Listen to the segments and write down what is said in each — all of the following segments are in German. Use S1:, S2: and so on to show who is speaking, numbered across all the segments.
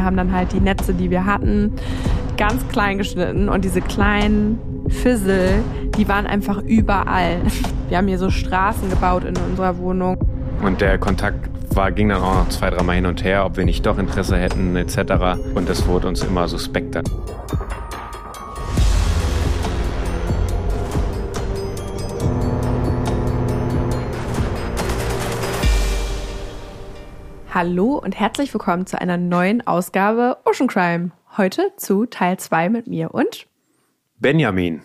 S1: wir haben dann halt die Netze, die wir hatten, ganz klein geschnitten und diese kleinen Fissel, die waren einfach überall. Wir haben hier so Straßen gebaut in unserer Wohnung.
S2: Und der Kontakt war, ging dann auch noch zwei, dreimal hin und her, ob wir nicht doch Interesse hätten etc. Und das wurde uns immer suspekter.
S1: Hallo und herzlich willkommen zu einer neuen Ausgabe Ocean Crime. Heute zu Teil 2 mit mir und
S2: Benjamin.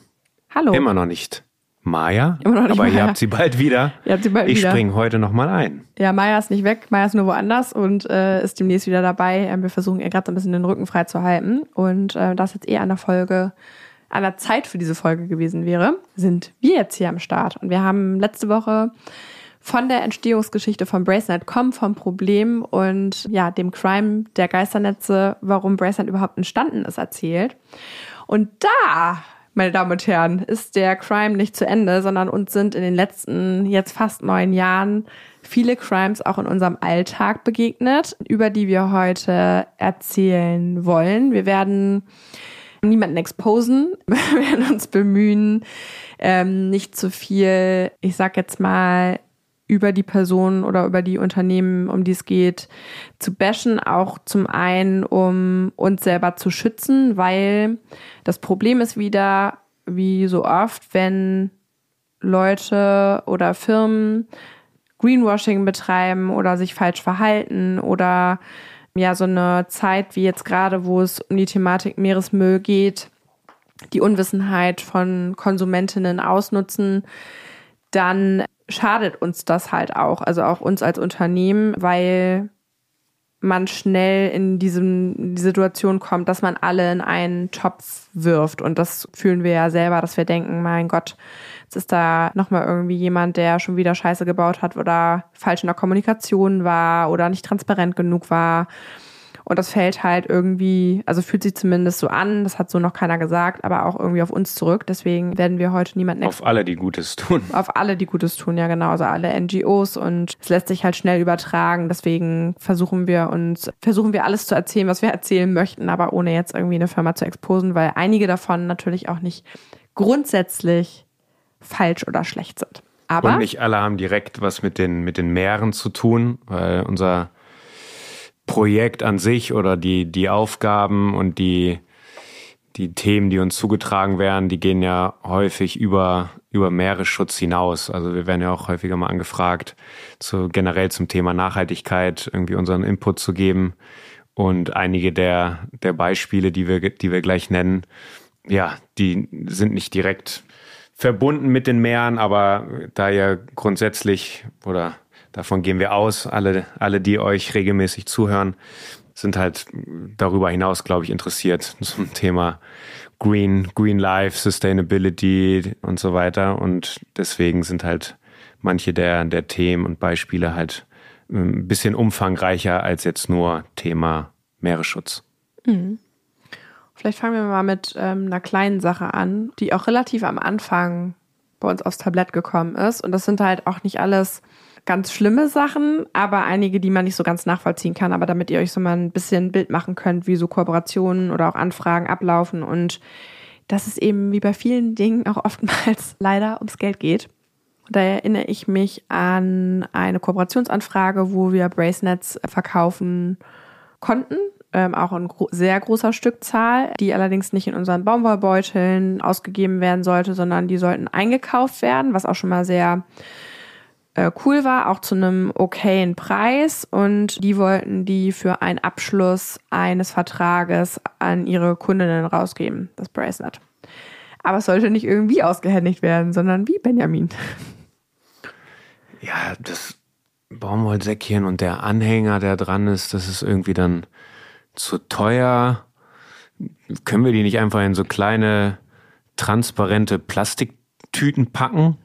S1: Hallo.
S2: Immer noch nicht. Maya?
S1: Immer noch nicht
S2: Aber
S1: Maya.
S2: ihr habt sie bald wieder.
S1: Ihr habt sie bald
S2: ich
S1: wieder.
S2: springe heute nochmal ein.
S1: Ja, Maya ist nicht weg, Maya ist nur woanders und äh, ist demnächst wieder dabei. Ähm, wir versuchen ihr gerade so ein bisschen den Rücken frei zu halten. Und äh, das jetzt eher an der Folge, an der Zeit für diese Folge gewesen wäre, sind wir jetzt hier am Start. Und wir haben letzte Woche von der Entstehungsgeschichte von Bracenet.com, vom Problem und ja, dem Crime der Geisternetze, warum Bracenet überhaupt entstanden ist, erzählt. Und da, meine Damen und Herren, ist der Crime nicht zu Ende, sondern uns sind in den letzten jetzt fast neun Jahren viele Crimes auch in unserem Alltag begegnet, über die wir heute erzählen wollen. Wir werden niemanden exposen. Wir werden uns bemühen, ähm, nicht zu viel, ich sag jetzt mal, über die Person oder über die Unternehmen, um die es geht, zu bashen. Auch zum einen, um uns selber zu schützen, weil das Problem ist wieder, wie so oft, wenn Leute oder Firmen Greenwashing betreiben oder sich falsch verhalten oder ja, so eine Zeit wie jetzt gerade, wo es um die Thematik Meeresmüll geht, die Unwissenheit von Konsumentinnen ausnutzen, dann schadet uns das halt auch, also auch uns als Unternehmen, weil man schnell in diesem, die Situation kommt, dass man alle in einen Topf wirft. Und das fühlen wir ja selber, dass wir denken, mein Gott, jetzt ist da nochmal irgendwie jemand, der schon wieder Scheiße gebaut hat oder falsch in der Kommunikation war oder nicht transparent genug war. Und das fällt halt irgendwie, also fühlt sich zumindest so an, das hat so noch keiner gesagt, aber auch irgendwie auf uns zurück. Deswegen werden wir heute niemanden
S2: Auf alle, die Gutes tun.
S1: auf alle, die Gutes tun, ja genau, also alle NGOs und es lässt sich halt schnell übertragen. Deswegen versuchen wir uns, versuchen wir alles zu erzählen, was wir erzählen möchten, aber ohne jetzt irgendwie eine Firma zu exposen, weil einige davon natürlich auch nicht grundsätzlich falsch oder schlecht sind. Aber
S2: Und nicht alle haben direkt was mit den, mit den Meeren zu tun, weil unser Projekt an sich oder die, die Aufgaben und die, die Themen, die uns zugetragen werden, die gehen ja häufig über, über Meeresschutz hinaus. Also wir werden ja auch häufiger mal angefragt, zu, generell zum Thema Nachhaltigkeit irgendwie unseren Input zu geben. Und einige der, der Beispiele, die wir, die wir gleich nennen, ja, die sind nicht direkt verbunden mit den Meeren, aber da ja grundsätzlich oder davon gehen wir aus, alle, alle, die euch regelmäßig zuhören, sind halt darüber hinaus, glaube ich, interessiert zum Thema Green, Green Life, Sustainability und so weiter. Und deswegen sind halt manche der, der Themen und Beispiele halt ein bisschen umfangreicher als jetzt nur Thema Meeresschutz.
S1: Vielleicht fangen wir mal mit ähm, einer kleinen Sache an, die auch relativ am Anfang bei uns aufs Tablett gekommen ist. Und das sind halt auch nicht alles ganz schlimme Sachen, aber einige, die man nicht so ganz nachvollziehen kann. Aber damit ihr euch so mal ein bisschen ein Bild machen könnt, wie so Kooperationen oder auch Anfragen ablaufen und dass es eben wie bei vielen Dingen auch oftmals leider ums Geld geht. Da erinnere ich mich an eine Kooperationsanfrage, wo wir Bracelets verkaufen konnten, ähm, auch in gro sehr großer Stückzahl, die allerdings nicht in unseren Baumwollbeuteln ausgegeben werden sollte, sondern die sollten eingekauft werden, was auch schon mal sehr äh, cool war, auch zu einem okayen Preis. Und die wollten die für einen Abschluss eines Vertrages an ihre Kundinnen rausgeben, das Bracelet. Aber es sollte nicht irgendwie ausgehändigt werden, sondern wie Benjamin.
S2: Ja, das Baumwollsäckchen und der Anhänger, der dran ist, das ist irgendwie dann zu teuer. Können wir die nicht einfach in so kleine, transparente Plastiktüten packen?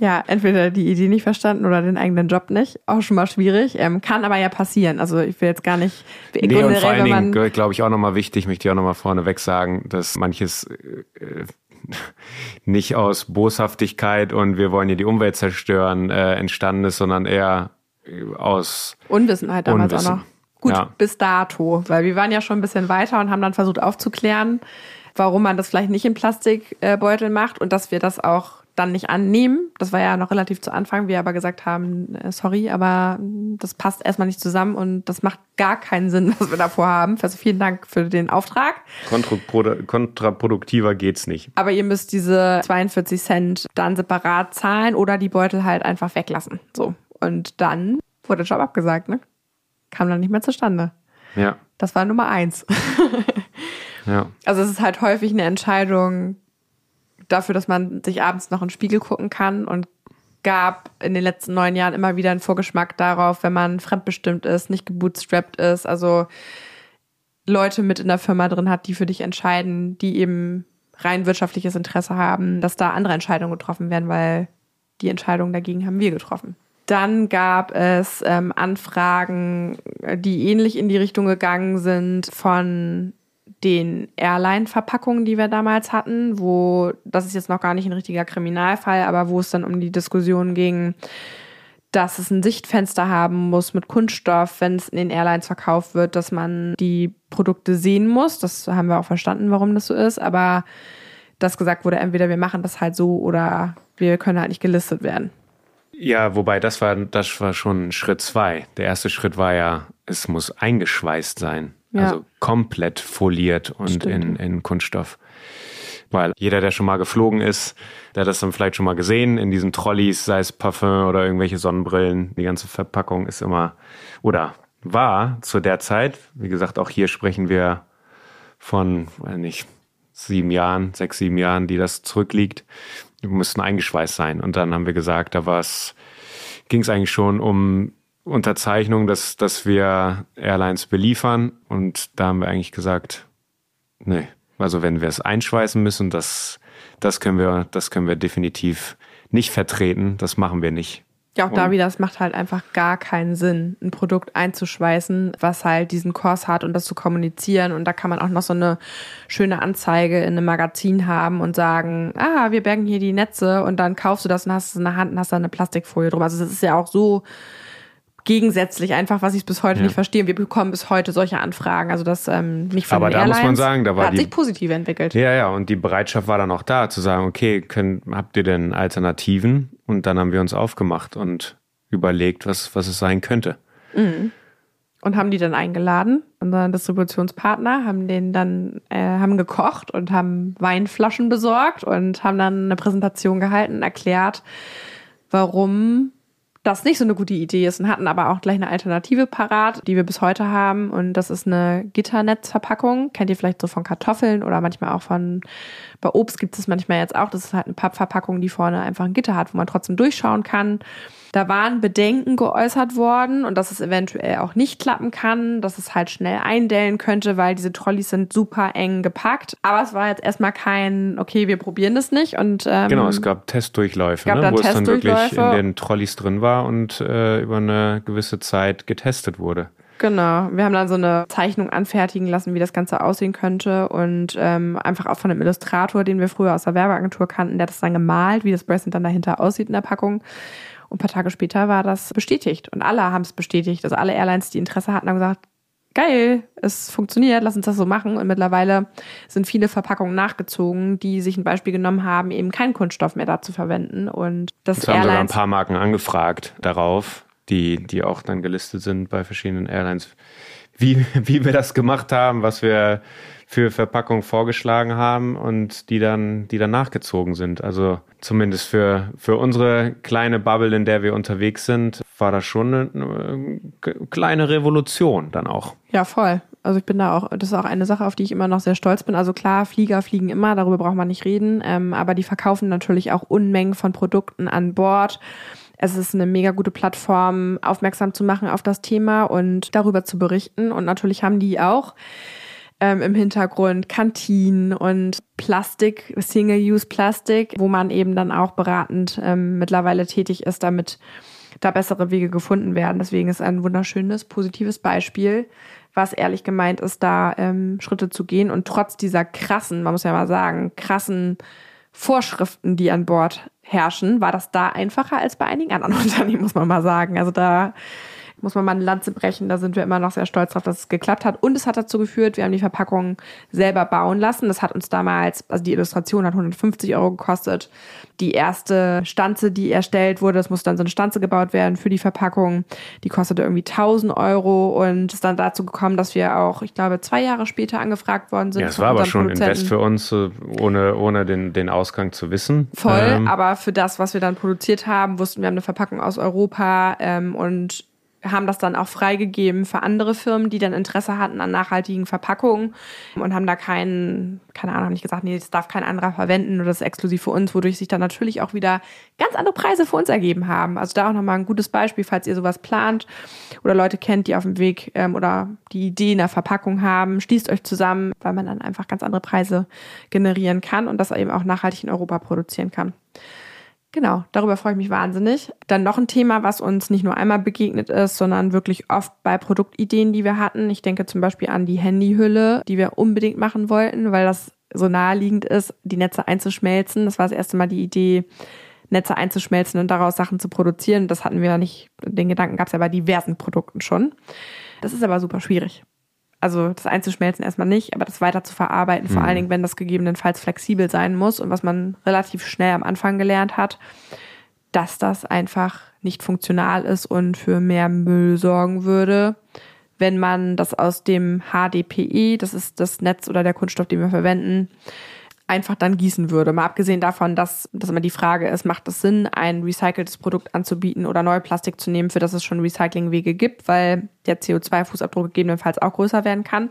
S1: Ja, entweder die Idee nicht verstanden oder den eigenen Job nicht. Auch schon mal schwierig. Ähm, kann aber ja passieren. Also ich will jetzt gar nicht.
S2: Nee,
S1: generell,
S2: und vor allen Dingen, glaube ich, auch nochmal wichtig, möchte ich auch nochmal vorneweg sagen, dass manches äh, nicht aus Boshaftigkeit und wir wollen hier die Umwelt zerstören äh, entstanden ist, sondern eher äh, aus
S1: Unwissenheit damals
S2: Unwissen.
S1: auch noch. Gut,
S2: Ja.
S1: bis dato, weil wir waren ja schon ein bisschen weiter und haben dann versucht aufzuklären, warum man das vielleicht nicht in Plastikbeutel macht und dass wir das auch dann nicht annehmen. Das war ja noch relativ zu Anfang, wir aber gesagt haben, äh, sorry, aber das passt erstmal nicht zusammen und das macht gar keinen Sinn, was wir davor haben. Also vielen Dank für den Auftrag.
S2: Kontraprodu kontraproduktiver geht's nicht.
S1: Aber ihr müsst diese 42 Cent dann separat zahlen oder die Beutel halt einfach weglassen. So. Und dann wurde der Job abgesagt, ne? Kam dann nicht mehr zustande.
S2: Ja,
S1: Das war Nummer eins.
S2: ja.
S1: Also es ist halt häufig eine Entscheidung dafür, dass man sich abends noch in den Spiegel gucken kann und gab in den letzten neun Jahren immer wieder einen Vorgeschmack darauf, wenn man fremdbestimmt ist, nicht gebootstrapped ist, also Leute mit in der Firma drin hat, die für dich entscheiden, die eben rein wirtschaftliches Interesse haben, dass da andere Entscheidungen getroffen werden, weil die Entscheidung dagegen haben wir getroffen. Dann gab es ähm, Anfragen, die ähnlich in die Richtung gegangen sind von den Airline-Verpackungen, die wir damals hatten, wo, das ist jetzt noch gar nicht ein richtiger Kriminalfall, aber wo es dann um die Diskussion ging, dass es ein Sichtfenster haben muss mit Kunststoff, wenn es in den Airlines verkauft wird, dass man die Produkte sehen muss. Das haben wir auch verstanden, warum das so ist, aber dass gesagt wurde, entweder wir machen das halt so oder wir können halt nicht gelistet werden.
S2: Ja, wobei das war, das war schon Schritt zwei. Der erste Schritt war ja, es muss eingeschweißt sein.
S1: Ja.
S2: Also komplett foliert und in,
S1: Stimmt.
S2: in Kunststoff. Weil jeder, der schon mal geflogen ist, der hat das dann vielleicht schon mal gesehen in diesen Trolleys, sei es Parfum oder irgendwelche Sonnenbrillen. Die ganze Verpackung ist immer oder war zu der Zeit, wie gesagt, auch hier sprechen wir von, weiß nicht, sieben Jahren, sechs, sieben Jahren, die das zurückliegt, die müssten eingeschweißt sein. Und dann haben wir gesagt, da war es, ging es eigentlich schon um Unterzeichnung, dass, dass wir Airlines beliefern. Und da haben wir eigentlich gesagt, nee, also wenn wir es einschweißen müssen, das, das können wir, das können wir definitiv nicht vertreten. Das machen wir nicht.
S1: Ja, auch da wieder, es macht halt einfach gar keinen Sinn, ein Produkt einzuschweißen, was halt diesen Kurs hat und das zu kommunizieren. Und da kann man auch noch so eine schöne Anzeige in einem Magazin haben und sagen, ah, wir bergen hier die Netze und dann kaufst du das und hast es in der Hand und hast da eine Plastikfolie drum. Also das ist ja auch so gegensätzlich einfach, was ich bis heute
S2: Ja.
S1: nicht verstehe. Wir bekommen bis heute solche Anfragen. Also das ähm, nicht von
S2: Aber da muss man
S1: Airlines.
S2: sagen, da war
S1: hat
S2: die-
S1: sich positiv entwickelt.
S2: Ja, ja, und die Bereitschaft war dann auch da, zu sagen, okay, können, habt ihr denn Alternativen? Und dann haben wir uns aufgemacht und überlegt, was, was es sein könnte.
S1: und haben die dann eingeladen, unseren Distributionspartner, haben den dann, äh, haben gekocht und haben Weinflaschen besorgt und haben dann eine Präsentation gehalten, erklärt, warum das nicht so eine gute Idee ist und hatten aber auch gleich eine Alternative parat, die wir bis heute haben und das ist eine Gitternetzverpackung. Kennt ihr vielleicht so von Kartoffeln oder manchmal auch von, bei Obst gibt es manchmal jetzt auch, das ist halt eine Pappverpackung, die vorne einfach ein Gitter hat, wo man trotzdem durchschauen kann. Da waren Bedenken geäußert worden und dass es eventuell auch nicht klappen kann, dass es halt schnell eindellen könnte, weil diese Trolleys sind super eng gepackt. Aber es war jetzt erstmal kein, okay, wir probieren das nicht und ähm,
S2: Genau, es gab Testdurchläufe,
S1: gab
S2: ne, wo es dann wirklich in den Trolleys drin war und äh, über eine gewisse Zeit getestet wurde.
S1: Genau, wir haben dann so eine Zeichnung anfertigen lassen, wie das Ganze aussehen könnte und ähm, einfach auch von einem Illustrator, den wir früher aus der Werbeagentur kannten, der hat das dann gemalt, wie das Bracelet dann dahinter aussieht in der Packung. Und ein paar Tage später war das bestätigt und alle haben es bestätigt. Also alle Airlines, die Interesse hatten, haben gesagt, geil, es funktioniert, lass uns das so machen. Und mittlerweile sind viele Verpackungen nachgezogen, die sich ein Beispiel genommen haben, eben keinen Kunststoff mehr da zu verwenden. Und das
S2: Es haben sogar ein paar Marken angefragt darauf, die, die auch dann gelistet sind bei verschiedenen Airlines, wie, wie wir das gemacht haben, was wir für Verpackung vorgeschlagen haben und die dann, die dann nachgezogen sind. Also zumindest für, für unsere kleine Bubble, in der wir unterwegs sind, war das schon eine, eine kleine Revolution dann auch.
S1: Ja, voll. Also ich bin da auch, das ist auch eine Sache, auf die ich immer noch sehr stolz bin. Also klar, Flieger fliegen immer, darüber braucht man nicht reden, ähm, aber die verkaufen natürlich auch Unmengen von Produkten an Bord. Es ist eine mega gute Plattform, aufmerksam zu machen auf das Thema und darüber zu berichten. Und natürlich haben die auch ähm, im Hintergrund Kantinen und Plastik, Single-Use-Plastik, wo man eben dann auch beratend ähm, mittlerweile tätig ist, damit da bessere Wege gefunden werden. Deswegen ist ein wunderschönes, positives Beispiel, was ehrlich gemeint ist, da ähm, Schritte zu gehen und trotz dieser krassen, man muss ja mal sagen, krassen Vorschriften, die an Bord herrschen, war das da einfacher als bei einigen anderen Unternehmen, muss man mal sagen. Also da muss man mal eine Lanze brechen. Da sind wir immer noch sehr stolz drauf, dass es geklappt hat. Und es hat dazu geführt, wir haben die Verpackung selber bauen lassen. Das hat uns damals, also die Illustration hat 150 Euro gekostet. Die erste Stanze, die erstellt wurde, das musste dann so eine Stanze gebaut werden für die Verpackung. Die kostete irgendwie 1000 Euro und ist dann dazu gekommen, dass wir auch, ich glaube, zwei Jahre später angefragt worden sind.
S2: Ja, es war aber schon Invest für uns, äh, ohne, ohne den, den Ausgang zu wissen.
S1: Voll, ähm. aber für das, was wir dann produziert haben, wussten wir haben eine Verpackung aus Europa ähm, und haben das dann auch freigegeben für andere Firmen, die dann Interesse hatten an nachhaltigen Verpackungen und haben da keinen, keine Ahnung, nicht gesagt, nee, das darf kein anderer verwenden oder das ist exklusiv für uns, wodurch sich dann natürlich auch wieder ganz andere Preise für uns ergeben haben. Also da auch nochmal ein gutes Beispiel, falls ihr sowas plant oder Leute kennt, die auf dem Weg ähm, oder die Idee in der Verpackung haben, schließt euch zusammen, weil man dann einfach ganz andere Preise generieren kann und das eben auch nachhaltig in Europa produzieren kann. Genau, darüber freue ich mich wahnsinnig. Dann noch ein Thema, was uns nicht nur einmal begegnet ist, sondern wirklich oft bei Produktideen, die wir hatten. Ich denke zum Beispiel an die Handyhülle, die wir unbedingt machen wollten, weil das so naheliegend ist, die Netze einzuschmelzen. Das war das erste Mal die Idee, Netze einzuschmelzen und daraus Sachen zu produzieren. Das hatten wir ja nicht, den Gedanken gab es ja bei diversen Produkten schon. Das ist aber super schwierig also das einzuschmelzen erstmal nicht, aber das weiter zu verarbeiten, vor mhm. allen Dingen, wenn das gegebenenfalls flexibel sein muss und was man relativ schnell am Anfang gelernt hat, dass das einfach nicht funktional ist und für mehr Müll sorgen würde, wenn man das aus dem HDPE, das ist das Netz oder der Kunststoff, den wir verwenden, einfach dann gießen würde. Mal abgesehen davon, dass das immer die Frage ist, macht es Sinn, ein recyceltes Produkt anzubieten oder neue Plastik zu nehmen, für das es schon Recyclingwege gibt, weil der CO2-Fußabdruck gegebenenfalls auch größer werden kann.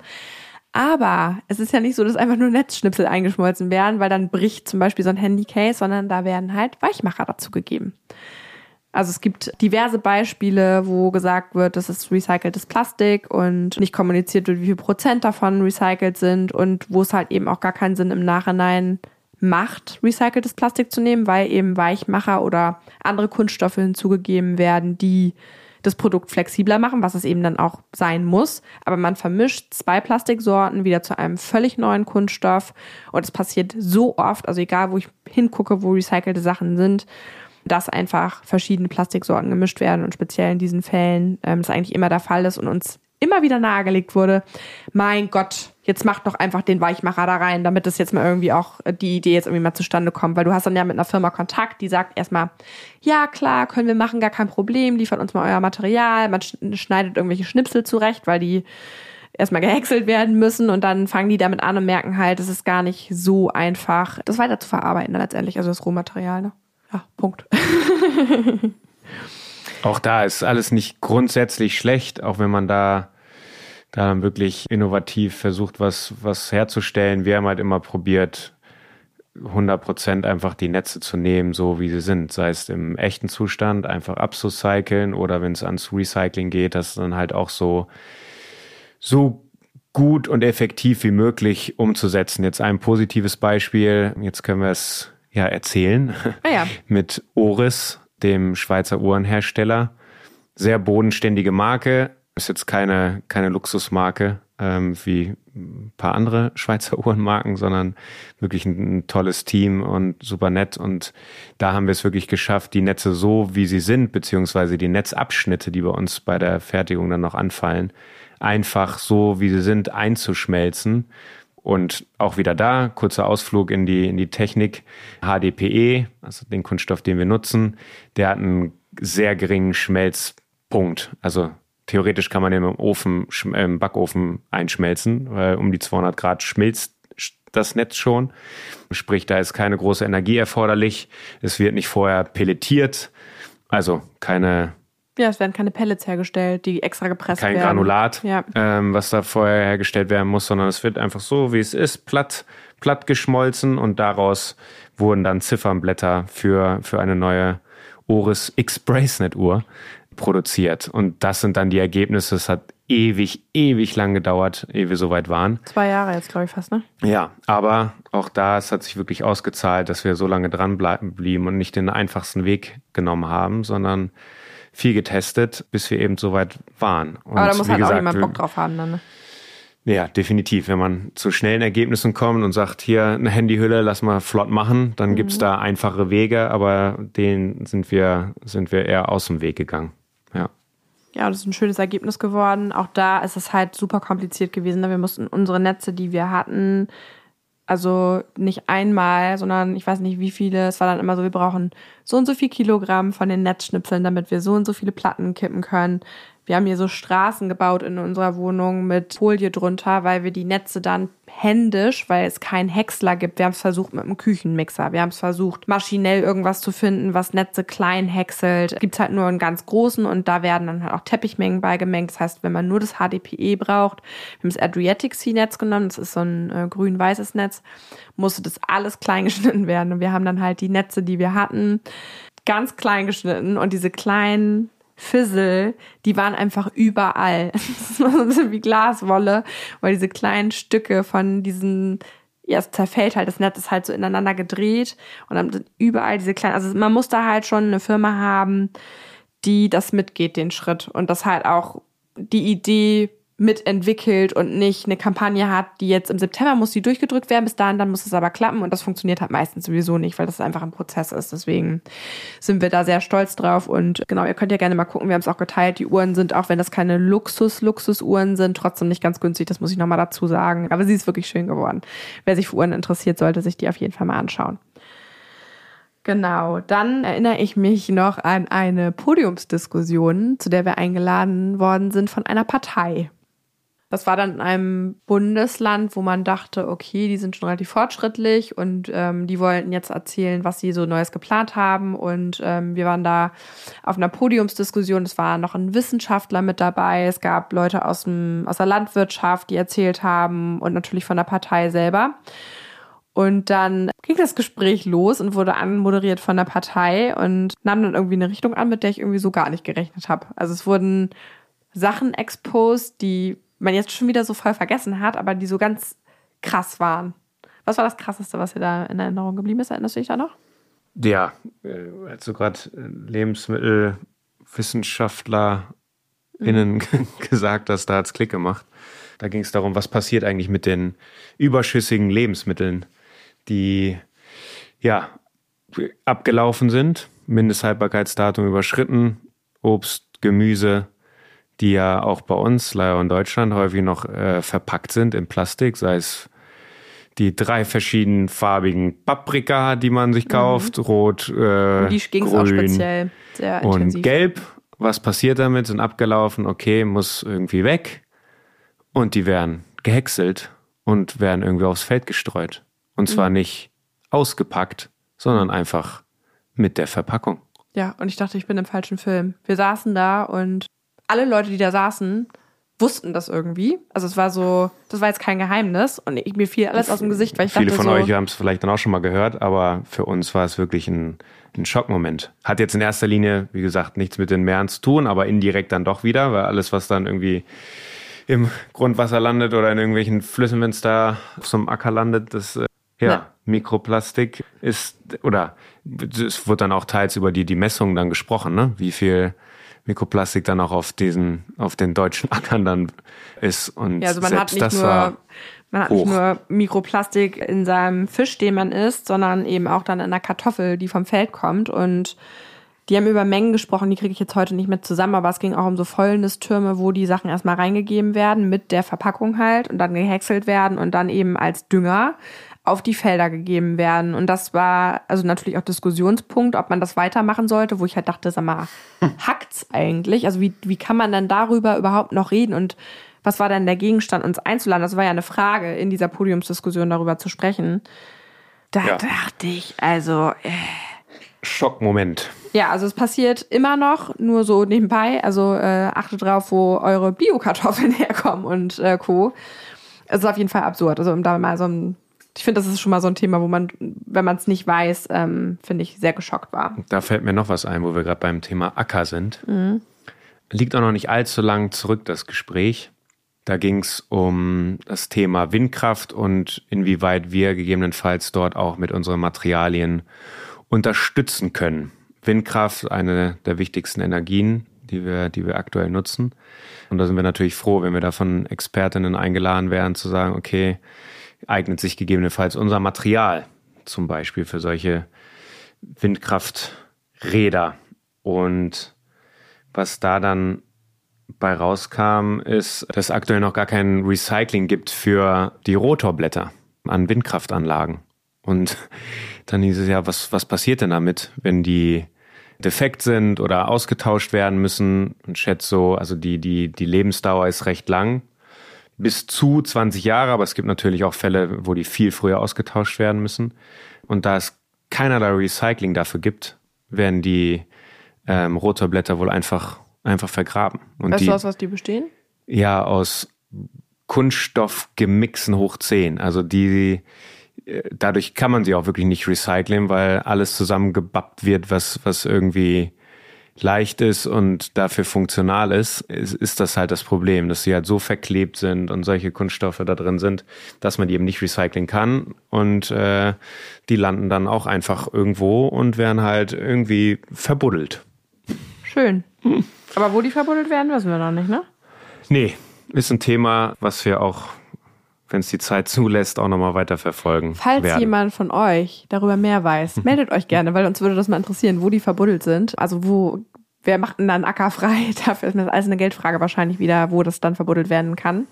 S1: Aber es ist ja nicht so, dass einfach nur Netzschnipsel eingeschmolzen werden, weil dann bricht zum Beispiel so ein Handycase, sondern da werden halt Weichmacher dazu gegeben. Also es gibt diverse Beispiele, wo gesagt wird, das ist recyceltes Plastik und nicht kommuniziert wird, wie viel Prozent davon recycelt sind und wo es halt eben auch gar keinen Sinn im Nachhinein macht, recyceltes Plastik zu nehmen, weil eben Weichmacher oder andere Kunststoffe hinzugegeben werden, die das Produkt flexibler machen, was es eben dann auch sein muss. Aber man vermischt zwei Plastiksorten wieder zu einem völlig neuen Kunststoff und es passiert so oft, also egal wo ich hingucke, wo recycelte Sachen sind, dass einfach verschiedene Plastiksorten gemischt werden und speziell in diesen Fällen ähm, das eigentlich immer der Fall ist und uns immer wieder nahegelegt wurde, mein Gott, jetzt mach doch einfach den Weichmacher da rein, damit das jetzt mal irgendwie auch äh, die Idee jetzt irgendwie mal zustande kommt, weil du hast dann ja mit einer Firma Kontakt, die sagt erstmal, ja klar, können wir machen, gar kein Problem, liefert uns mal euer Material, man schneidet irgendwelche Schnipsel zurecht, weil die erstmal gehäckselt werden müssen und dann fangen die damit an und merken halt, es ist gar nicht so einfach, das weiter zu verarbeiten letztendlich, also das Rohmaterial. Ne? Ja, Punkt.
S2: auch da ist alles nicht grundsätzlich schlecht, auch wenn man da, da dann wirklich innovativ versucht, was, was herzustellen. Wir haben halt immer probiert, 100 Prozent einfach die Netze zu nehmen, so wie sie sind. Sei es im echten Zustand, einfach abzucyceln oder wenn es ans Recycling geht, das dann halt auch so, so gut und effektiv wie möglich umzusetzen. Jetzt ein positives Beispiel. Jetzt können wir es ja erzählen.
S1: Ah, ja.
S2: Mit Oris, dem Schweizer Uhrenhersteller. Sehr bodenständige Marke. Ist jetzt keine, keine Luxusmarke ähm, wie ein paar andere Schweizer Uhrenmarken, sondern wirklich ein, ein, tolles Team und super nett. Und da haben wir es wirklich geschafft, die Netze so, wie sie sind, beziehungsweise die Netzabschnitte, die bei uns bei der Fertigung dann noch anfallen, einfach so, wie sie sind, einzuschmelzen und auch wieder da, kurzer Ausflug in die, in die Technik. HDPE, also den Kunststoff, den wir nutzen, der hat einen sehr geringen Schmelzpunkt. Also theoretisch kann man den im Ofen, im Backofen einschmelzen, weil um die 200 Grad schmilzt das Netz schon. Sprich, da ist keine große Energie erforderlich. Es wird nicht vorher pelletiert. Also keine
S1: ja, es werden keine Pellets hergestellt, die extra gepresst
S2: Kein
S1: werden.
S2: Kein Granulat, ja. ähm, was da vorher hergestellt werden muss, sondern es wird einfach so, wie es ist, platt, platt geschmolzen und daraus wurden dann Ziffernblätter für, für eine neue Oris X-Bracelet Uhr produziert. Und das sind dann die Ergebnisse. Es hat ewig, ewig lang gedauert, ehe wir soweit waren.
S1: Zwei Jahre jetzt, glaube ich, fast, ne?
S2: Ja, aber auch da, es hat sich wirklich ausgezahlt, dass wir so lange dranbleiben und nicht den einfachsten Weg genommen haben, sondern viel getestet, bis wir eben so weit waren.
S1: Und Aber da muss halt gesagt, auch jemand Bock drauf haben dann, ne?
S2: Ja, definitiv. Wenn man zu schnellen Ergebnissen kommt und sagt, hier eine Handyhülle, lass mal flott machen, dann mhm. gibt's da einfache Wege, aber denen sind wir, sind wir eher aus dem Weg gegangen. Ja.
S1: Ja, das ist ein schönes Ergebnis geworden. Auch da ist es halt super kompliziert gewesen. Ne? Wir mussten unsere Netze, die wir hatten, also nicht einmal, sondern ich weiß nicht wie viele. Es war dann immer so, wir brauchen so und so viel Kilogramm von den Netzschnipseln, damit wir so und so viele Platten kippen können. Wir haben hier so Straßen gebaut in unserer Wohnung mit Folie drunter, weil wir die Netze dann händisch, weil es keinen Häcksler gibt. Wir haben es versucht mit einem Küchenmixer. Wir haben es versucht, maschinell irgendwas zu finden, was Netze klein häckselt. Gibt es halt nur einen ganz großen und da werden dann halt auch Teppichmengen beigemengt. Das heißt, wenn man nur das HDPE braucht, wir haben das Adriatic Sea Netz genommen, das ist so ein äh, grün-weißes Netz, musste das alles klein geschnitten werden. Und wir haben dann halt die Netze, die wir hatten, ganz klein geschnitten und diese kleinen Fizzle, die waren einfach überall. Das war so wie Glaswolle, weil diese kleinen Stücke von diesen, ja, es zerfällt halt, das Netz ist halt so ineinander gedreht und dann sind überall diese kleinen, also man muss da halt schon eine Firma haben, die das mitgeht, den Schritt und das halt auch die Idee mitentwickelt und nicht eine Kampagne hat, die jetzt im September muss die durchgedrückt werden, bis dahin, dann muss es aber klappen und das funktioniert halt meistens sowieso nicht, weil das einfach ein Prozess ist. Deswegen sind wir da sehr stolz drauf und genau, ihr könnt ja gerne mal gucken, wir haben es auch geteilt, die Uhren sind, auch wenn das keine Luxus-Luxus-Uhren sind, trotzdem nicht ganz günstig, das muss ich nochmal dazu sagen, aber sie ist wirklich schön geworden. Wer sich für Uhren interessiert, sollte sich die auf jeden Fall mal anschauen. Genau, dann erinnere ich mich noch an eine Podiumsdiskussion, zu der wir eingeladen worden sind von einer Partei. Das war dann in einem Bundesland, wo man dachte, okay, die sind schon relativ fortschrittlich und ähm, die wollten jetzt erzählen, was sie so Neues geplant haben. Und ähm, wir waren da auf einer Podiumsdiskussion. Es war noch ein Wissenschaftler mit dabei. Es gab Leute aus, dem, aus der Landwirtschaft, die erzählt haben und natürlich von der Partei selber. Und dann ging das Gespräch los und wurde anmoderiert von der Partei und nahm dann irgendwie eine Richtung an, mit der ich irgendwie so gar nicht gerechnet habe. Also es wurden Sachen exposed, die man jetzt schon wieder so voll vergessen hat, aber die so ganz krass waren. Was war das Krasseste, was dir da in Erinnerung geblieben ist? Erinnerst du dich da noch?
S2: Ja, äh, als du gerade äh, LebensmittelwissenschaftlerInnen mhm. gesagt hast, da hat es Klick gemacht. Da ging es darum, was passiert eigentlich mit den überschüssigen Lebensmitteln, die ja abgelaufen sind, Mindesthaltbarkeitsdatum überschritten, Obst, Gemüse, die ja auch bei uns, leider in Deutschland, häufig noch äh, verpackt sind in Plastik, sei es die drei verschiedenen farbigen Paprika, die man sich mhm. kauft, mhm. rot, äh, die grün auch speziell sehr und intensiv. gelb. Was passiert damit? Sind abgelaufen, okay, muss irgendwie weg. Und die werden gehäckselt und werden irgendwie aufs Feld gestreut. Und zwar mhm. nicht ausgepackt, sondern einfach mit der Verpackung.
S1: Ja, und ich dachte, ich bin im falschen Film. Wir saßen da und alle Leute, die da saßen, wussten das irgendwie. Also es war so, das war jetzt kein Geheimnis und ich, mir fiel alles aus dem Gesicht, weil ich
S2: Viele
S1: dachte
S2: von
S1: so,
S2: euch haben es vielleicht dann auch schon mal gehört, aber für uns war es wirklich ein, ein Schockmoment. Hat jetzt in erster Linie, wie gesagt, nichts mit den Meeren zu tun, aber indirekt dann doch wieder, weil alles, was dann irgendwie im Grundwasser landet oder in irgendwelchen Flüssen, wenn es da auf so einem Acker landet, das äh, ja, ja, Mikroplastik ist, oder es wird dann auch teils über die, die Messungen dann gesprochen, ne? Wie viel Mikroplastik dann auch auf diesen, auf den deutschen Ackern dann ist. Und
S1: ja, also man hat nicht nur, man hat nicht nur Mikroplastik in seinem Fisch, den man isst, sondern eben auch dann in der Kartoffel, die vom Feld kommt. Und die haben über Mengen gesprochen, die kriege ich jetzt heute nicht mit zusammen, aber es ging auch um so Fäulnistürme, wo die Sachen erstmal reingegeben werden mit der Verpackung halt und dann gehäckselt werden und dann eben als Dünger auf die Felder gegeben werden. Und das war also natürlich auch Diskussionspunkt, ob man das weitermachen sollte, wo ich halt dachte, sag mal, hackt's eigentlich? Also wie, wie kann man dann darüber überhaupt noch reden? Und was war dann der Gegenstand, uns einzuladen? Das war ja eine Frage in dieser Podiumsdiskussion darüber zu sprechen. Da ja. dachte ich, also. Äh,
S2: Schockmoment.
S1: Ja, also es passiert immer noch, nur so nebenbei. Also äh, achtet drauf, wo eure Bio-Kartoffeln herkommen und äh, Co. Es ist auf jeden Fall absurd. Also um da mal so ein ich finde, das ist schon mal so ein Thema, wo man, wenn man es nicht weiß, ähm, finde ich, sehr geschockt war.
S2: Da fällt mir noch was ein, wo wir gerade beim Thema Acker sind. Mhm. Liegt auch noch nicht allzu lang zurück, das Gespräch. Da ging es um das Thema Windkraft und inwieweit wir gegebenenfalls dort auch mit unseren Materialien unterstützen können. Windkraft, eine der wichtigsten Energien, die wir, die wir aktuell nutzen. Und da sind wir natürlich froh, wenn wir da von Expertinnen eingeladen werden, zu sagen, okay, eignet sich gegebenenfalls unser Material zum Beispiel für solche Windkrafträder. Und was da dann bei rauskam, ist, dass es aktuell noch gar kein Recycling gibt für die Rotorblätter an Windkraftanlagen. Und dann hieß es ja, was, was passiert denn damit, wenn die defekt sind oder ausgetauscht werden müssen? Und schätze so, also die, die, die Lebensdauer ist recht lang. Bis zu 20 Jahre, aber es gibt natürlich auch Fälle, wo die viel früher ausgetauscht werden müssen. Und da es keinerlei Recycling dafür gibt, werden die ähm, Rotorblätter wohl einfach, einfach vergraben. Und
S1: weißt
S2: die,
S1: du aus was die bestehen?
S2: Ja, aus Kunststoffgemixen hoch 10. Also die, äh, dadurch kann man sie auch wirklich nicht recyceln, weil alles zusammengebappt wird, was, was irgendwie leicht ist und dafür funktional ist, ist, ist das halt das Problem, dass sie halt so verklebt sind und solche Kunststoffe da drin sind, dass man die eben nicht recyceln kann und äh, die landen dann auch einfach irgendwo und werden halt irgendwie verbuddelt.
S1: Schön. Aber wo die verbuddelt werden, wissen wir noch nicht, ne?
S2: Nee, ist ein Thema, was wir auch, wenn es die Zeit zulässt, auch nochmal weiter verfolgen.
S1: Falls
S2: werden.
S1: jemand von euch darüber mehr weiß, meldet euch gerne, weil uns würde das mal interessieren, wo die verbuddelt sind. Also wo, wer macht denn dann Acker frei? Dafür ist mir das alles eine Geldfrage wahrscheinlich wieder, wo das dann verbuddelt werden kann.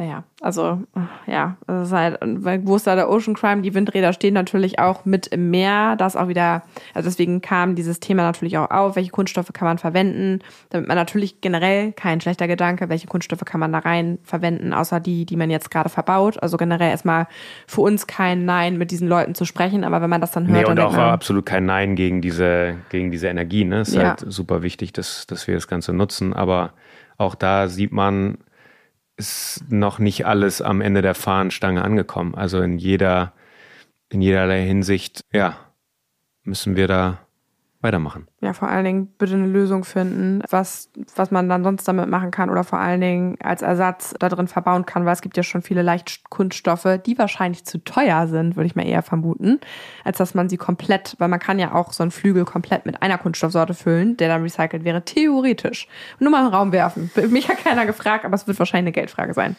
S1: Naja, also ja, das ist halt, wo ist da der Ocean Crime? Die Windräder stehen natürlich auch mit im Meer. Das auch wieder, also deswegen kam dieses Thema natürlich auch auf. Welche Kunststoffe kann man verwenden? Damit man natürlich generell kein schlechter Gedanke, welche Kunststoffe kann man da rein verwenden, außer die, die man jetzt gerade verbaut. Also generell erstmal für uns kein Nein mit diesen Leuten zu sprechen, aber wenn man das dann hört,
S2: nee,
S1: dann
S2: und
S1: denkt
S2: auch
S1: man,
S2: absolut kein Nein gegen diese, gegen diese Energie. Ne? Es ist
S1: Ja.
S2: halt super wichtig, dass, dass wir das Ganze nutzen. Aber auch da sieht man, ist noch nicht alles am Ende der Fahnenstange angekommen. Also in jeder, in jederlei Hinsicht, ja, müssen wir da weitermachen.
S1: Ja, vor allen Dingen bitte eine Lösung finden, was, was man dann sonst damit machen kann oder vor allen Dingen als Ersatz da drin verbauen kann, weil es gibt ja schon viele Leichtkunststoffe, die wahrscheinlich zu teuer sind, würde ich mal eher vermuten, als dass man sie komplett, weil man kann ja auch so einen Flügel komplett mit einer Kunststoffsorte füllen, der dann recycelt wäre, theoretisch. Nur mal im Raum werfen. Mich hat keiner gefragt, aber es wird wahrscheinlich eine Geldfrage sein.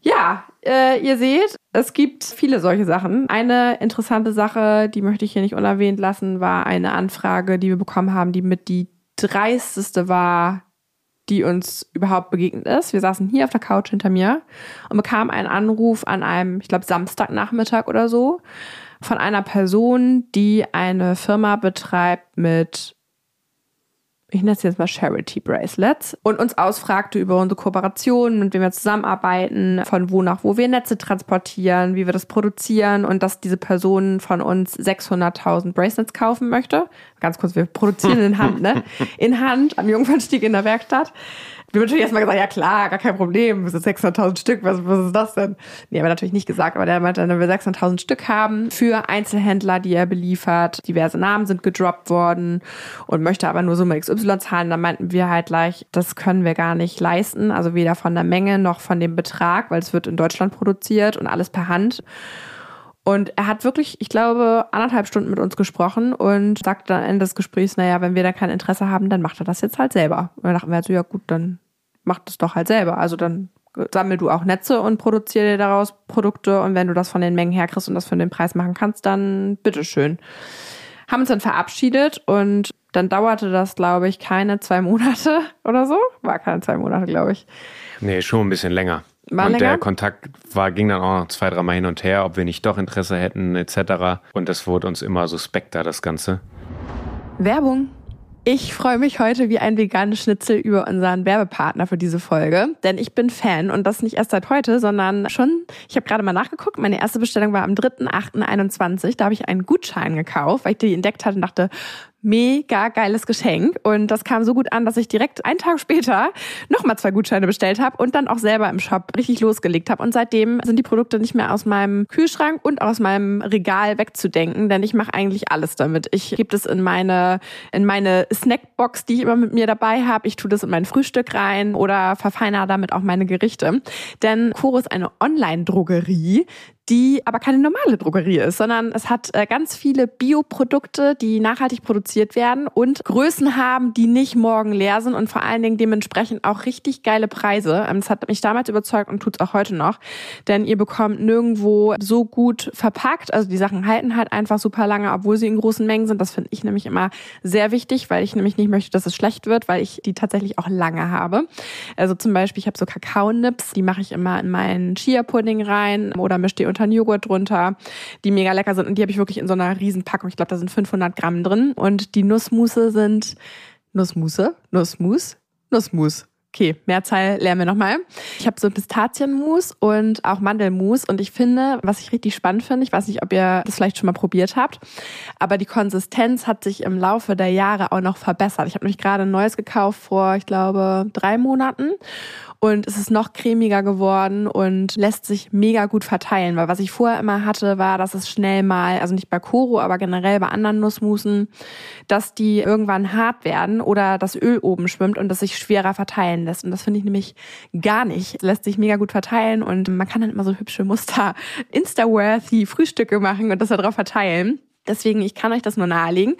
S1: Ja, äh, ihr seht, es gibt viele solche Sachen. Eine interessante Sache, die möchte ich hier nicht unerwähnt lassen, war eine Anfrage, die wir bekommen haben, die mit die dreisteste war, die uns überhaupt begegnet ist. Wir saßen hier auf der Couch hinter mir und bekamen einen Anruf an einem, ich glaube, Samstagnachmittag oder so, von einer Person, die eine Firma betreibt mit ich nenne es jetzt mal Charity Bracelets und uns ausfragte über unsere Kooperationen, mit wem wir zusammenarbeiten, von wo nach wo wir Netze transportieren, wie wir das produzieren und dass diese Person von uns 600.000 Bracelets kaufen möchte. Ganz kurz, wir produzieren in Hand, ne? In Hand am Jungfernstieg in der Werkstatt. Wir haben natürlich erstmal gesagt, ja klar, gar kein Problem, das sind 600.000 Stück, was, was ist das denn? Nee, aber natürlich nicht gesagt, aber der meinte, wenn wir 600.000 Stück haben für Einzelhändler, die er beliefert, diverse Namen sind gedroppt worden und möchte aber nur Summe XY zahlen, dann meinten wir halt gleich, das können wir gar nicht leisten, also weder von der Menge noch von dem Betrag, weil es wird in Deutschland produziert und alles per Hand. Und er hat wirklich, ich glaube, anderthalb Stunden mit uns gesprochen und sagte dann Ende des Gesprächs, naja, wenn wir da kein Interesse haben, dann macht er das jetzt halt selber. Und dann dachten wir halt so, ja gut, dann macht es doch halt selber. Also dann sammel du auch Netze und produziere dir daraus Produkte und wenn du das von den Mengen herkriegst und das für den Preis machen kannst, dann bitteschön. Haben uns dann verabschiedet und dann dauerte das, glaube ich, keine zwei Monate oder so. War keine zwei Monate, glaube ich.
S2: Nee, schon ein bisschen länger.
S1: War
S2: und der Kontakt war, ging dann auch noch zwei, dreimal hin und her, ob wir nicht doch Interesse hätten, etc. Und das wurde uns immer suspekter, das Ganze.
S1: Werbung. Ich freue mich heute wie ein veganes Schnitzel über unseren Werbepartner für diese Folge, denn ich bin Fan und das nicht erst seit heute, sondern schon, ich habe gerade mal nachgeguckt, meine erste Bestellung war am 3.8.21, da habe ich einen Gutschein gekauft, weil ich die entdeckt hatte und dachte, mega geiles Geschenk und das kam so gut an, dass ich direkt einen Tag später nochmal zwei Gutscheine bestellt habe und dann auch selber im Shop richtig losgelegt habe und seitdem sind die Produkte nicht mehr aus meinem Kühlschrank und aus meinem Regal wegzudenken, denn ich mache eigentlich alles damit. Ich gebe das in meine in meine Snackbox, die ich immer mit mir dabei habe. Ich tue das in mein Frühstück rein oder verfeinere damit auch meine Gerichte, denn Koro ist eine Online-Drogerie, die aber keine normale Drogerie ist, sondern es hat äh, ganz viele Bioprodukte, die nachhaltig produziert werden und Größen haben, die nicht morgen leer sind und vor allen Dingen dementsprechend auch richtig geile Preise. Ähm, das hat mich damals überzeugt und tut es auch heute noch, denn ihr bekommt nirgendwo so gut verpackt. Also die Sachen halten halt einfach super lange, obwohl sie in großen Mengen sind. Das finde ich nämlich immer sehr wichtig, weil ich nämlich nicht möchte, dass es schlecht wird, weil ich die tatsächlich auch lange habe. Also zum Beispiel, ich habe so Kakaonips, die mache ich immer in meinen Chia-Pudding rein oder mische die unter einen Joghurt drunter, die mega lecker sind und die habe ich wirklich in so einer Riesenpackung. Ich glaube, da sind 500 Gramm drin und die Nussmusse sind Nussmusse, Nussmus, Nussmus. Okay, Mehrzahl lernen wir nochmal. Ich habe so Pistazienmus und auch Mandelmus und ich finde, was ich richtig spannend finde, ich weiß nicht, ob ihr das vielleicht schon mal probiert habt, aber die Konsistenz hat sich im Laufe der Jahre auch noch verbessert. Ich habe nämlich gerade ein neues gekauft vor, ich glaube, drei Monaten und es ist noch cremiger geworden und lässt sich mega gut verteilen, weil was ich vorher immer hatte, war, dass es schnell mal, also nicht bei Koro, aber generell bei anderen Nussmusen, dass die irgendwann hart werden oder das Öl oben schwimmt und das sich schwerer verteilen lässt. Und das finde ich nämlich gar nicht. Es lässt sich mega gut verteilen und man kann dann immer so hübsche Muster Insta-worthy Frühstücke machen und das darauf verteilen. Deswegen, ich kann euch das nur nahelegen.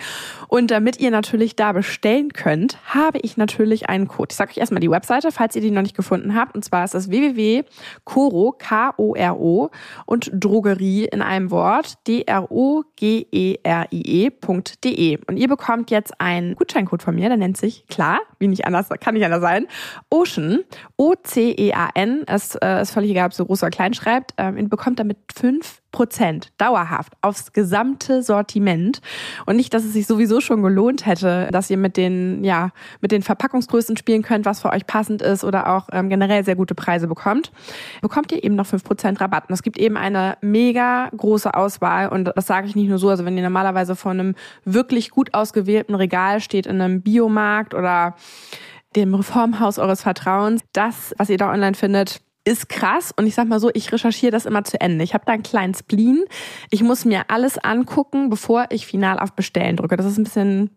S1: Und damit ihr natürlich da bestellen könnt, habe ich natürlich einen Code. Ich sage euch erstmal die Webseite, falls ihr die noch nicht gefunden habt. Und zwar ist das www.koro, K-O-R-O und Drogerie in einem Wort, D-R-O-G-E-R-I-E.de. E. Und ihr bekommt jetzt einen Gutscheincode von mir, der nennt sich, klar, wie nicht anders, kann nicht anders sein, Ocean, O-C-E-A-N. Es äh, ist völlig egal, ob so groß oder klein schreibt. Ähm, ihr bekommt damit fünf Prozent dauerhaft aufs gesamte Sortiment. Und nicht, dass es sich sowieso schon gelohnt hätte, dass ihr mit den ja mit den Verpackungsgrößen spielen könnt, was für euch passend ist oder auch ähm, generell sehr gute Preise bekommt, bekommt ihr eben noch fünf Prozent Rabatt. Und es gibt eben eine mega große Auswahl. Und das sage ich nicht nur so, also wenn ihr normalerweise vor einem wirklich gut ausgewählten Regal steht in einem Biomarkt oder dem Reformhaus eures Vertrauens, das, was ihr da online findet, ist krass und ich sag mal so, ich recherchiere das immer zu Ende. Ich habe da einen kleinen Spleen. Ich muss mir alles angucken, bevor ich final auf Bestellen drücke. Das ist ein bisschen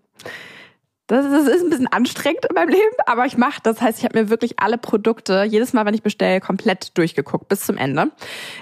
S1: das ist, das ist ein bisschen anstrengend in meinem Leben, aber ich mache das. Heißt, ich habe mir wirklich alle Produkte jedes Mal, wenn ich bestelle, komplett durchgeguckt bis zum Ende.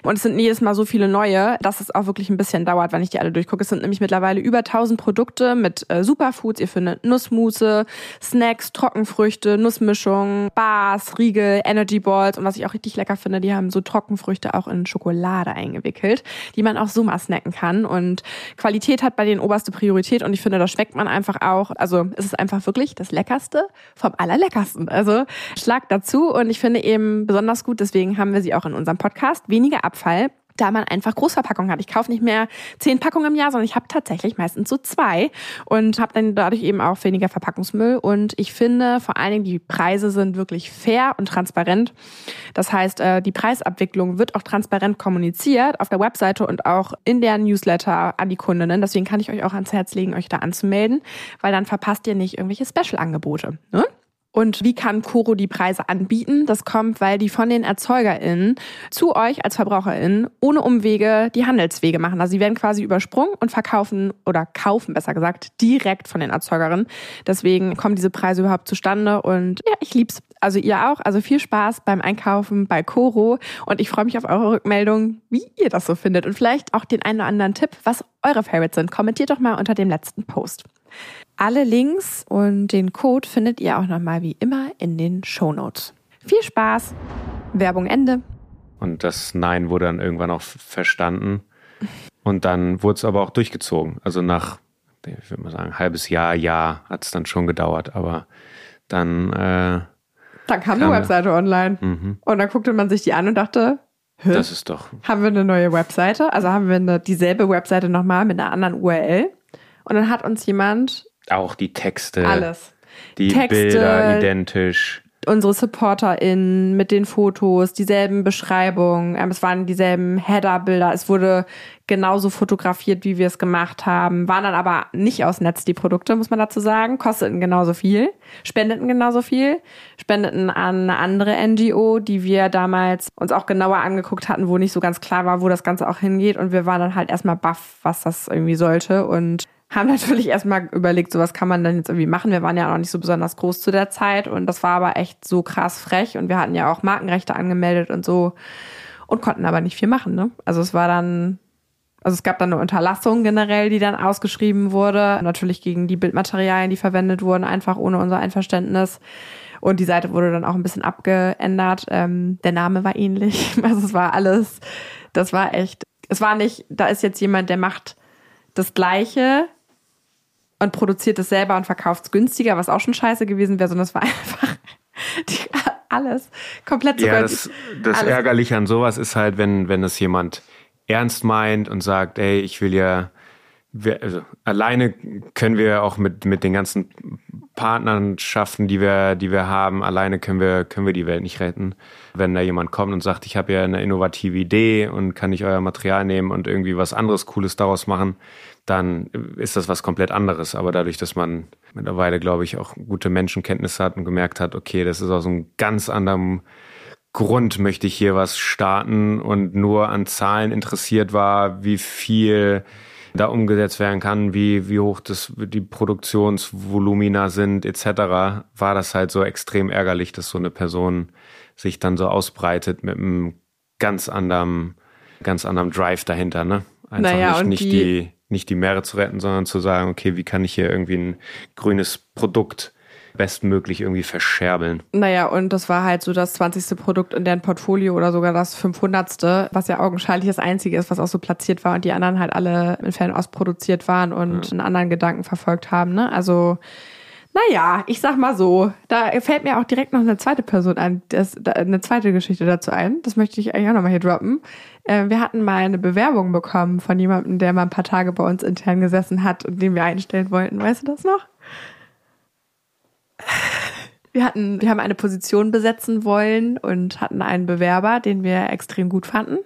S1: Und es sind jedes Mal so viele neue, dass es auch wirklich ein bisschen dauert, wenn ich die alle durchgucke. Es sind nämlich mittlerweile über 1000 Produkte mit äh, Superfoods. Ihr findet Nussmusse, Snacks, Trockenfrüchte, Nussmischung, Bars, Riegel, Energy Balls und was ich auch richtig lecker finde, die haben so Trockenfrüchte auch in Schokolade eingewickelt, die man auch so mal snacken kann. Und Qualität hat bei denen oberste Priorität und ich finde, das schmeckt man einfach auch. Also es ist einfach wirklich das Leckerste vom Allerleckersten. Also Schlag dazu und ich finde eben besonders gut, deswegen haben wir sie auch in unserem Podcast. Weniger Abfall da man einfach Großverpackungen hat. Ich kaufe nicht mehr zehn Packungen im Jahr, sondern ich habe tatsächlich meistens so zwei und habe dann dadurch eben auch weniger Verpackungsmüll. Und ich finde vor allen Dingen, die Preise sind wirklich fair und transparent. Das heißt, äh, die Preisabwicklung wird auch transparent kommuniziert auf der Webseite und auch in der Newsletter an die Kundinnen. Deswegen kann ich euch auch ans Herz legen, euch da anzumelden, weil dann verpasst ihr nicht irgendwelche Special-Angebote. Ne? Und wie kann Koro die Preise anbieten? Das kommt, weil die von den ErzeugerInnen zu euch als VerbraucherInnen ohne Umwege die Handelswege machen. Also sie werden quasi übersprungen und verkaufen oder kaufen, besser gesagt, direkt von den ErzeugerInnen. Deswegen kommen diese Preise überhaupt zustande und ja, ich lieb's. Also ihr auch. Also viel Spaß beim Einkaufen bei Koro und ich freue mich auf eure Rückmeldung, wie ihr das so findet und vielleicht auch den einen oder anderen Tipp, was eure Favorites sind. Kommentiert doch mal unter dem letzten Post. Alle Links und den Code findet ihr auch nochmal wie immer in den Show Notes. Viel Spaß! Werbung Ende.
S2: Und das Nein wurde dann irgendwann auch verstanden. Und dann wurde es aber auch durchgezogen. Also nach, ich würde mal sagen, halbes Jahr, Jahr hat es dann schon gedauert. Aber dann. Äh,
S1: dann kam, kam die Webseite online. Mhm. Und dann guckte man sich die an und dachte,
S2: Hä? Das ist doch.
S1: Haben wir eine neue Webseite? Also haben wir eine, dieselbe Webseite nochmal mit einer anderen URL. Und dann hat uns jemand
S2: auch die Texte.
S1: Alles.
S2: Die Texte, Bilder identisch.
S1: Unsere SupporterInnen mit den Fotos, dieselben Beschreibungen, ähm, es waren dieselben Header-Bilder, es wurde genauso fotografiert, wie wir es gemacht haben, waren dann aber nicht aus Netz die Produkte, muss man dazu sagen, kosteten genauso viel, spendeten genauso viel, spendeten an eine andere NGO, die wir damals uns auch genauer angeguckt hatten, wo nicht so ganz klar war, wo das Ganze auch hingeht und wir waren dann halt erstmal baff, was das irgendwie sollte und haben natürlich erstmal überlegt, so was kann man denn jetzt irgendwie machen. Wir waren ja auch nicht so besonders groß zu der Zeit und das war aber echt so krass frech und wir hatten ja auch Markenrechte angemeldet und so. und konnten aber nicht viel machen. Ne? Also es war dann, also es gab dann eine Unterlassung generell, die dann ausgeschrieben wurde, natürlich gegen die Bildmaterialien, die verwendet wurden, einfach ohne unser Einverständnis. Und die Seite wurde dann auch ein bisschen abgeändert. Ähm, der Name war ähnlich. Also es war alles, das war echt, es war nicht, da ist jetzt jemand, der macht das Gleiche und produziert es selber und verkauft es günstiger, was auch schon scheiße gewesen wäre, sondern es war einfach die, alles komplett
S2: Ja, das, das. Ärgerliche an sowas ist halt, wenn, wenn es jemand ernst meint und sagt, ey, ich will ja wir, also alleine können wir auch mit, mit den ganzen Partnerschaften, die wir, die wir haben, alleine können wir, können wir die Welt nicht retten. Wenn da jemand kommt und sagt, ich habe ja eine innovative Idee und kann ich euer Material nehmen und irgendwie was anderes Cooles daraus machen, dann ist das was komplett anderes. Aber dadurch, dass man mittlerweile, glaube ich, auch gute Menschenkenntnisse hat und gemerkt hat, okay, das ist aus einem ganz anderen Grund möchte ich hier was starten und nur an Zahlen interessiert war, wie viel da umgesetzt werden kann, wie, wie hoch das, die Produktionsvolumina sind, etc., war das halt so extrem ärgerlich, dass so eine Person sich dann so ausbreitet mit einem ganz anderen, ganz anderen Drive dahinter, ne? Einfach naja, nicht, nicht die, die, nicht die Meere zu retten, sondern zu sagen, okay, wie kann ich hier irgendwie ein grünes Produkt bestmöglich irgendwie verscherbeln.
S1: Naja, und das war halt so das 20. Produkt in deren Portfolio oder sogar das 500. Was ja augenscheinlich das einzige ist, was auch so platziert war und die anderen halt alle in Fernost produziert waren und ja. einen anderen Gedanken verfolgt haben. Ne? Also, naja, ich sag mal so, da fällt mir auch direkt noch eine zweite Person ein, das, eine zweite Geschichte dazu ein. Das möchte ich eigentlich auch nochmal hier droppen. Äh, wir hatten mal eine Bewerbung bekommen von jemandem, der mal ein paar Tage bei uns intern gesessen hat und den wir einstellen wollten. Weißt du das noch? Wir hatten, wir haben eine Position besetzen wollen und hatten einen Bewerber, den wir extrem gut fanden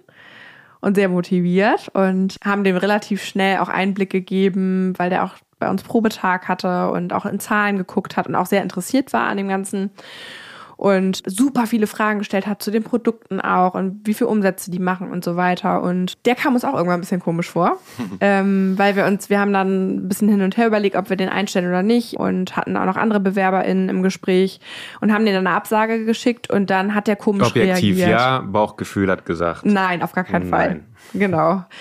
S1: und sehr motiviert und haben dem relativ schnell auch Einblick gegeben, weil der auch bei uns Probetag hatte und auch in Zahlen geguckt hat und auch sehr interessiert war an dem Ganzen und super viele Fragen gestellt hat zu den Produkten auch und wie viel Umsätze die machen und so weiter. Und der kam uns auch irgendwann ein bisschen komisch vor, ähm, weil wir uns, wir haben dann ein bisschen hin und her überlegt, ob wir den einstellen oder nicht und hatten auch noch andere BewerberInnen im Gespräch und haben denen dann eine Absage geschickt und dann hat der komisch
S2: Objektiv,
S1: reagiert.
S2: ja, Bauchgefühl hat gesagt.
S1: Nein, auf gar keinen Nein. Fall. Genau.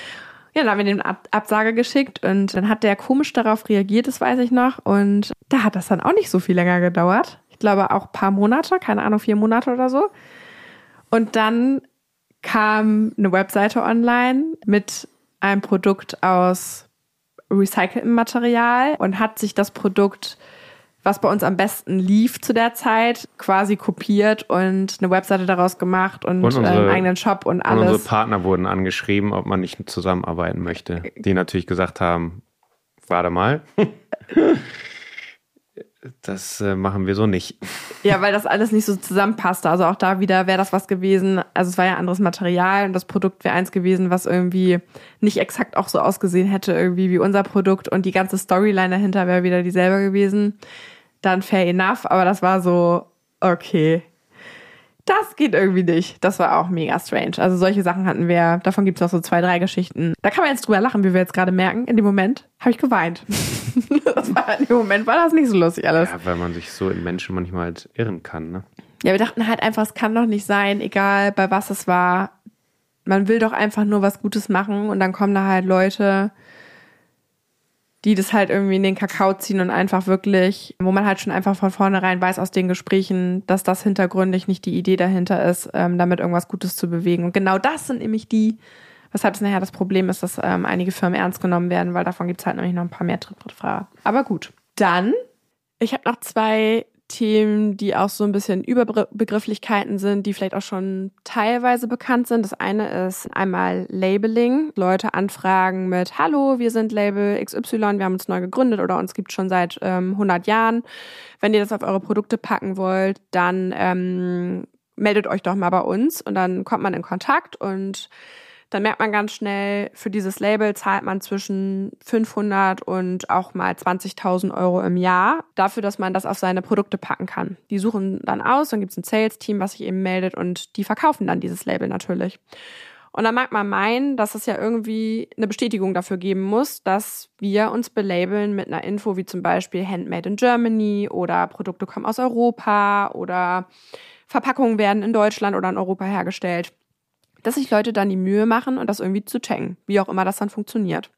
S1: Ja, dann haben wir den Ab Absage geschickt und dann hat der komisch darauf reagiert, das weiß ich noch. Und da hat das dann auch nicht so viel länger gedauert glaube auch paar Monate, keine Ahnung, vier Monate oder so. Und dann kam eine Webseite online mit einem Produkt aus recyceltem Material und hat sich das Produkt, was bei uns am besten lief zu der Zeit, quasi kopiert und eine Webseite daraus gemacht und, und unsere, einen eigenen Shop und alles. Und
S2: unsere Partner wurden angeschrieben, ob man nicht zusammenarbeiten möchte. Die natürlich gesagt haben, warte mal. das äh, machen wir so nicht.
S1: Ja, weil das alles nicht so zusammenpasste. Also auch da wieder wäre das was gewesen. Also es war ja anderes Material und das Produkt wäre eins gewesen, was irgendwie nicht exakt auch so ausgesehen hätte, irgendwie wie unser Produkt und die ganze Storyline dahinter wäre wieder dieselbe gewesen. Dann fair enough, aber das war so, okay, das geht irgendwie nicht. Das war auch mega strange. Also solche Sachen hatten wir, davon gibt es noch so zwei, drei Geschichten. Da kann man jetzt drüber lachen, wie wir jetzt gerade merken. In dem Moment habe ich geweint. das war, in dem Moment war das nicht so lustig alles.
S2: Ja, weil man sich so in Menschen manchmal halt irren kann, ne?
S1: Ja, wir dachten halt einfach, es kann doch nicht sein, egal bei was es war. Man will doch einfach nur was Gutes machen und dann kommen da halt Leute, die das halt irgendwie in den Kakao ziehen und einfach wirklich, wo man halt schon einfach von vornherein weiß aus den Gesprächen, dass das hintergründig nicht die Idee dahinter ist, ähm, damit irgendwas Gutes zu bewegen. Und genau das sind nämlich die, weshalb es nachher das Problem ist, dass ähm, einige Firmen ernst genommen werden, weil davon gibt es halt nämlich noch ein paar mehr Trittbrettfahrer. Aber gut. Dann, ich habe noch zwei Themen, die auch so ein bisschen Überbegrifflichkeiten sind, die vielleicht auch schon teilweise bekannt sind. Das eine ist einmal Labeling. Leute anfragen mit, hallo, wir sind Label XY, wir haben uns neu gegründet oder uns gibt schon seit ähm, 100 Jahren. Wenn ihr das auf eure Produkte packen wollt, dann ähm, meldet euch doch mal bei uns und dann kommt man in Kontakt und dann merkt man ganz schnell, für dieses Label zahlt man zwischen 500 und auch mal 20.000 Euro im Jahr dafür, dass man das auf seine Produkte packen kann. Die suchen dann aus, dann gibt es ein Sales-Team, was sich eben meldet und die verkaufen dann dieses Label natürlich. Und dann mag man meinen, dass es ja irgendwie eine Bestätigung dafür geben muss, dass wir uns belabeln mit einer Info wie zum Beispiel Handmade in Germany oder Produkte kommen aus Europa oder Verpackungen werden in Deutschland oder in Europa hergestellt. Dass sich Leute dann die Mühe machen und das irgendwie zu checken, wie auch immer das dann funktioniert.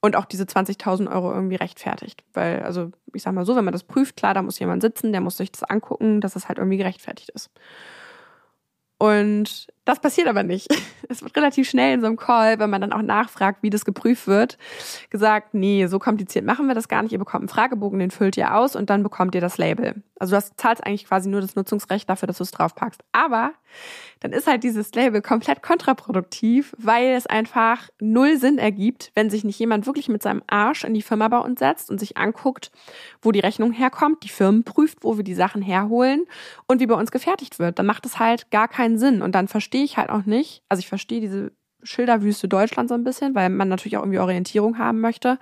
S1: Und auch diese 20.000 Euro irgendwie rechtfertigt. Weil, also ich sag mal so, wenn man das prüft, klar, da muss jemand sitzen, der muss sich das angucken, dass es halt irgendwie gerechtfertigt ist. Und das passiert aber nicht. Es wird relativ schnell in so einem Call, wenn man dann auch nachfragt, wie das geprüft wird, gesagt, nee, so kompliziert machen wir das gar nicht. Ihr bekommt einen Fragebogen, den füllt ihr aus und dann bekommt ihr das Label. Also du zahlst eigentlich quasi nur das Nutzungsrecht dafür, dass du es draufpackst. Aber dann ist halt dieses Label komplett kontraproduktiv, weil es einfach null Sinn ergibt, wenn sich nicht jemand wirklich mit seinem Arsch in die Firma bei uns setzt und sich anguckt, wo die Rechnung herkommt, die Firmen prüft, wo wir die Sachen herholen und wie bei uns gefertigt wird. Dann macht es halt gar keinen Sinn. Und dann verstehe ich halt auch nicht, also ich verstehe diese Schilderwüste Deutschland so ein bisschen, weil man natürlich auch irgendwie Orientierung haben möchte.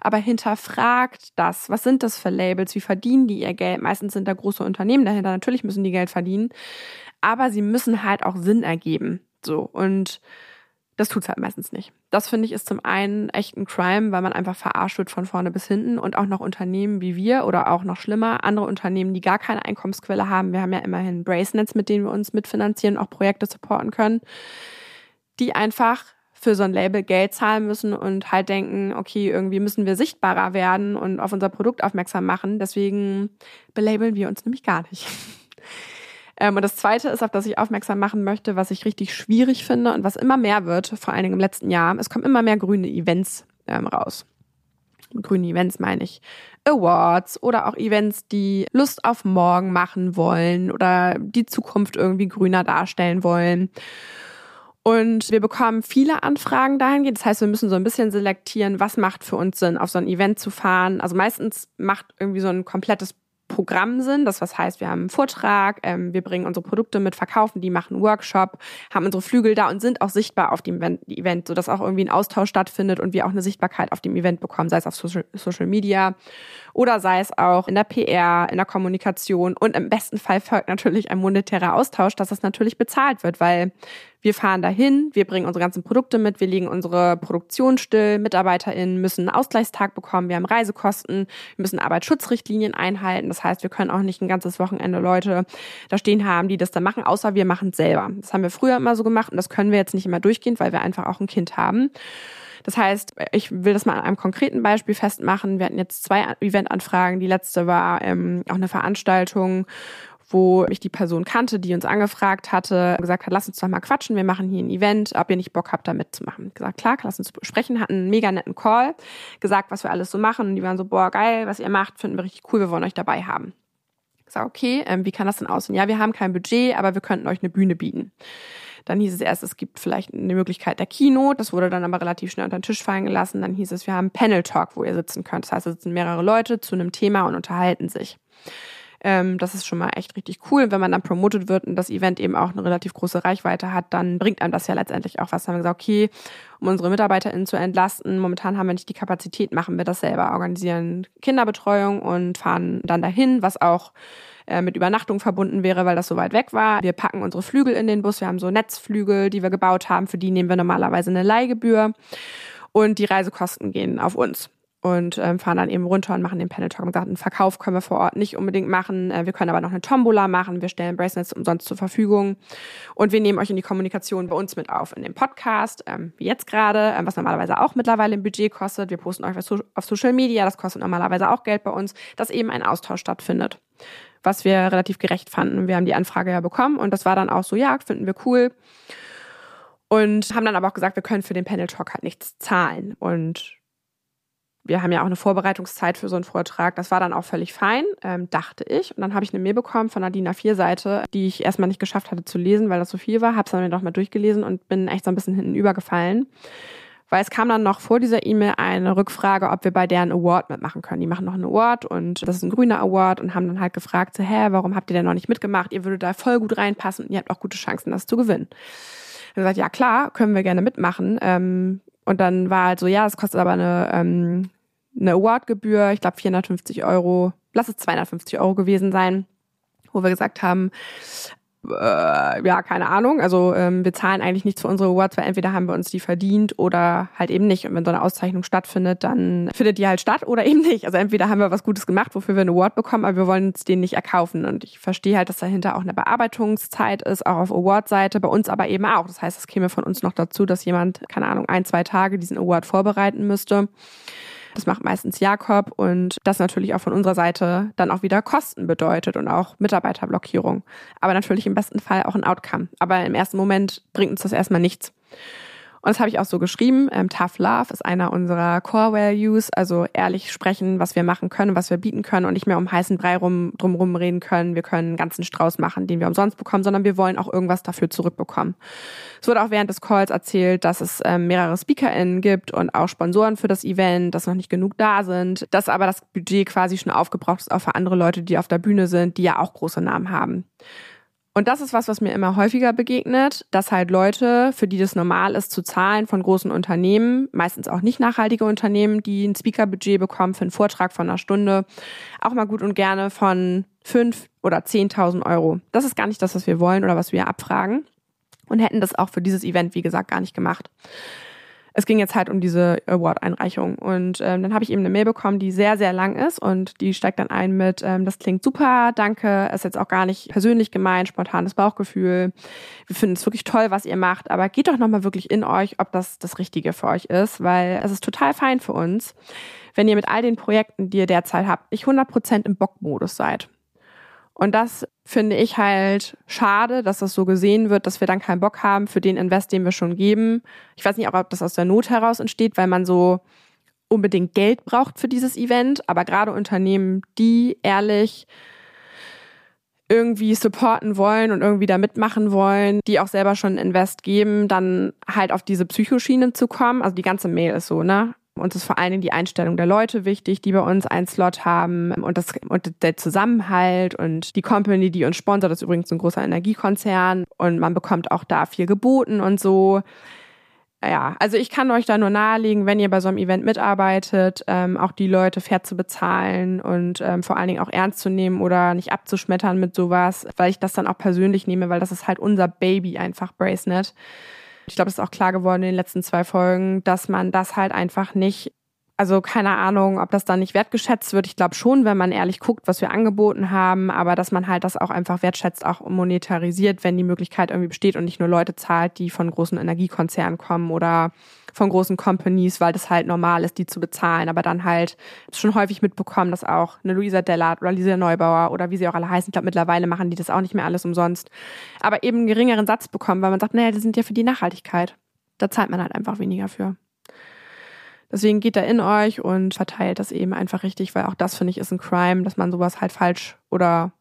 S1: Aber hinterfragt das. Was sind das für Labels? Wie verdienen die ihr Geld? Meistens sind da große Unternehmen dahinter. Natürlich müssen die Geld verdienen. Aber sie müssen halt auch Sinn ergeben. So. Und das tut's halt meistens nicht. Das finde ich ist zum einen echt ein Crime, weil man einfach verarscht wird von vorne bis hinten und auch noch Unternehmen wie wir oder auch noch schlimmer, andere Unternehmen, die gar keine Einkommensquelle haben. Wir haben ja immerhin Bracelets, mit denen wir uns mitfinanzieren, auch Projekte supporten können die einfach für so ein Label Geld zahlen müssen und halt denken, okay, irgendwie müssen wir sichtbarer werden und auf unser Produkt aufmerksam machen. Deswegen belabeln wir uns nämlich gar nicht. Ähm, und das Zweite ist, auf das ich aufmerksam machen möchte, was ich richtig schwierig finde und was immer mehr wird, vor allen Dingen im letzten Jahr. Es kommen immer mehr grüne Events ähm, raus. Grüne Events meine ich. Awards oder auch Events, die Lust auf morgen machen wollen oder die Zukunft irgendwie grüner darstellen wollen. Und wir bekommen viele Anfragen dahingehend. Das heißt, wir müssen so ein bisschen selektieren, was macht für uns Sinn, auf so ein Event zu fahren. Also meistens macht irgendwie so ein komplettes Programm sind. Das was heißt, wir haben einen Vortrag, ähm, wir bringen unsere Produkte mit, verkaufen die, machen einen Workshop, haben unsere Flügel da und sind auch sichtbar auf dem Event, sodass auch irgendwie ein Austausch stattfindet und wir auch eine Sichtbarkeit auf dem Event bekommen, sei es auf Social, Social Media oder sei es auch in der PR, in der Kommunikation und im besten Fall folgt natürlich ein monetärer Austausch, dass das natürlich bezahlt wird, weil wir fahren dahin, wir bringen unsere ganzen Produkte mit, wir legen unsere Produktion still, MitarbeiterInnen müssen einen Ausgleichstag bekommen, wir haben Reisekosten, wir müssen Arbeitsschutzrichtlinien einhalten. Das heißt, wir können auch nicht ein ganzes Wochenende Leute da stehen haben, die das dann machen, außer wir machen es selber. Das haben wir früher immer so gemacht und das können wir jetzt nicht immer durchgehend, weil wir einfach auch ein Kind haben. Das heißt, ich will das mal an einem konkreten Beispiel festmachen. Wir hatten jetzt zwei Eventanfragen. Die letzte war ähm, auch eine Veranstaltung, wo ich die Person kannte, die uns angefragt hatte, gesagt hat, lass uns doch mal quatschen, wir machen hier ein Event, ob ihr nicht Bock habt, da mitzumachen. Gesagt, klar, lass uns sprechen, hatten einen mega netten Call, gesagt, was wir alles so machen und die waren so, boah, geil, was ihr macht, finden wir richtig cool, wir wollen euch dabei haben. Ich sag, okay, ähm, wie kann das denn aussehen? Ja, wir haben kein Budget, aber wir könnten euch eine Bühne bieten. Dann hieß es erst, es gibt vielleicht eine Möglichkeit der Kino. Das wurde dann aber relativ schnell unter den Tisch fallen gelassen. Dann hieß es, wir haben Panel Talk, wo ihr sitzen könnt. Das heißt, es sitzen mehrere Leute zu einem Thema und unterhalten sich. Ähm, das ist schon mal echt richtig cool. Wenn man dann promotet wird und das Event eben auch eine relativ große Reichweite hat, dann bringt einem das ja letztendlich auch was. Dann haben wir gesagt, okay, um unsere MitarbeiterInnen zu entlasten, momentan haben wir nicht die Kapazität, machen wir das selber, organisieren Kinderbetreuung und fahren dann dahin, was auch äh, mit Übernachtung verbunden wäre, weil das so weit weg war. Wir packen unsere Flügel in den Bus. Wir haben so Netzflügel, die wir gebaut haben. Für die nehmen wir normalerweise eine Leihgebühr. Und die Reisekosten gehen auf uns und ähm, fahren dann eben runter und machen den Panel Talk. Und gesagt, einen Verkauf können wir vor Ort nicht unbedingt machen. Äh, wir können aber noch eine Tombola machen. Wir stellen Bracelets umsonst zur Verfügung. Und wir nehmen euch in die Kommunikation bei uns mit auf in dem Podcast, ähm, wie jetzt gerade, ähm, was normalerweise auch mittlerweile im Budget kostet. Wir posten euch auf Social Media, das kostet normalerweise auch Geld bei uns, dass eben ein Austausch stattfindet. Was wir relativ gerecht fanden. Wir haben die Anfrage ja bekommen und das war dann auch so, ja, finden wir cool. Und haben dann aber auch gesagt, wir können für den Panel Talk halt nichts zahlen. Und wir haben ja auch eine Vorbereitungszeit für so einen Vortrag. Das war dann auch völlig fein, ähm, dachte ich. Und dann habe ich eine Mail bekommen von DIN A4-Seite, die ich erstmal nicht geschafft hatte zu lesen, weil das so viel war. Habe es dann noch mal durchgelesen und bin echt so ein bisschen hinten übergefallen. Weil es kam dann noch vor dieser E-Mail eine Rückfrage, ob wir bei deren Award mitmachen können. Die machen noch einen Award und das ist ein grüner Award und haben dann halt gefragt, so, hä, warum habt ihr denn noch nicht mitgemacht? Ihr würdet da voll gut reinpassen und ihr habt auch gute Chancen, das zu gewinnen. Ich gesagt, ja klar, können wir gerne mitmachen. Ähm, und dann war halt so, ja, es kostet aber eine, ähm, eine Awardgebühr, ich glaube 450 Euro, lass es 250 Euro gewesen sein, wo wir gesagt haben, äh, ja, keine Ahnung. Also ähm, wir zahlen eigentlich nichts für unsere Awards, weil entweder haben wir uns die verdient oder halt eben nicht. Und wenn so eine Auszeichnung stattfindet, dann findet die halt statt oder eben nicht. Also entweder haben wir was Gutes gemacht, wofür wir einen Award bekommen, aber wir wollen uns den nicht erkaufen. Und ich verstehe halt, dass dahinter auch eine Bearbeitungszeit ist, auch auf Award-Seite, bei uns aber eben auch. Das heißt, es käme von uns noch dazu, dass jemand, keine Ahnung, ein, zwei Tage diesen Award vorbereiten müsste. Das macht meistens Jakob und das natürlich auch von unserer Seite dann auch wieder Kosten bedeutet und auch Mitarbeiterblockierung. Aber natürlich im besten Fall auch ein Outcome. Aber im ersten Moment bringt uns das erstmal nichts. Und das habe ich auch so geschrieben. Ähm, Tough Love ist einer unserer Core Values, also ehrlich sprechen, was wir machen können, was wir bieten können und nicht mehr um heißen Brei rum, drumrum reden können. Wir können einen ganzen Strauß machen, den wir umsonst bekommen, sondern wir wollen auch irgendwas dafür zurückbekommen. Es wurde auch während des Calls erzählt, dass es ähm, mehrere SpeakerInnen gibt und auch Sponsoren für das Event, dass noch nicht genug da sind, dass aber das Budget quasi schon aufgebraucht ist, auch für andere Leute, die auf der Bühne sind, die ja auch große Namen haben. Und das ist was, was mir immer häufiger begegnet, dass halt Leute, für die das normal ist, zu zahlen von großen Unternehmen, meistens auch nicht nachhaltige Unternehmen, die ein Speakerbudget bekommen für einen Vortrag von einer Stunde, auch mal gut und gerne von fünf oder zehntausend Euro. Das ist gar nicht das, was wir wollen oder was wir abfragen und hätten das auch für dieses Event, wie gesagt, gar nicht gemacht es ging jetzt halt um diese Award-Einreichung. Und ähm, dann habe ich eben eine Mail bekommen, die sehr, sehr lang ist und die steigt dann ein mit, ähm, das klingt super, danke, ist jetzt auch gar nicht persönlich gemeint, spontanes Bauchgefühl. Wir finden es wirklich toll, was ihr macht, aber geht doch nochmal wirklich in euch, ob das das Richtige für euch ist, weil es ist total fein für uns, wenn ihr mit all den Projekten, die ihr derzeit habt, nicht 100% im Bockmodus seid. Und das finde ich halt schade, dass das so gesehen wird, dass wir dann keinen Bock haben für den Invest, den wir schon geben. Ich weiß nicht, ob das aus der Not heraus entsteht, weil man so unbedingt Geld braucht für dieses Event, aber gerade Unternehmen, die ehrlich irgendwie supporten wollen und irgendwie da mitmachen wollen, die auch selber schon Invest geben, dann halt auf diese Psychoschiene zu kommen. Also die ganze Mail ist so, ne? Uns ist vor allen Dingen die Einstellung der Leute wichtig, die bei uns einen Slot haben und, das, und der Zusammenhalt und die Company, die uns sponsert, ist übrigens ein großer Energiekonzern und man bekommt auch da viel geboten und so. Ja, also ich kann euch da nur nahelegen, wenn ihr bei so einem Event mitarbeitet, ähm, auch die Leute fair zu bezahlen und ähm, vor allen Dingen auch ernst zu nehmen oder nicht abzuschmettern mit sowas, weil ich das dann auch persönlich nehme, weil das ist halt unser Baby einfach, Bracenet. Ich glaube, es ist auch klar geworden in den letzten zwei Folgen, dass man das halt einfach nicht also keine Ahnung, ob das dann nicht wertgeschätzt wird. Ich glaube schon, wenn man ehrlich guckt, was wir angeboten haben, aber dass man halt das auch einfach wertschätzt, auch monetarisiert, wenn die Möglichkeit irgendwie besteht und nicht nur Leute zahlt, die von großen Energiekonzernen kommen oder von großen Companies, weil das halt normal ist, die zu bezahlen. Aber dann halt schon häufig mitbekommen, dass auch eine Luisa Dellert oder Lisa Neubauer oder wie sie auch alle heißen, ich glaube mittlerweile machen die das auch nicht mehr alles umsonst, aber eben einen geringeren Satz bekommen, weil man sagt, naja, die sind ja für die Nachhaltigkeit. Da zahlt man halt einfach weniger für. Deswegen geht da in euch und verteilt das eben einfach richtig, weil auch das finde ich ist ein Crime, dass man sowas halt falsch oder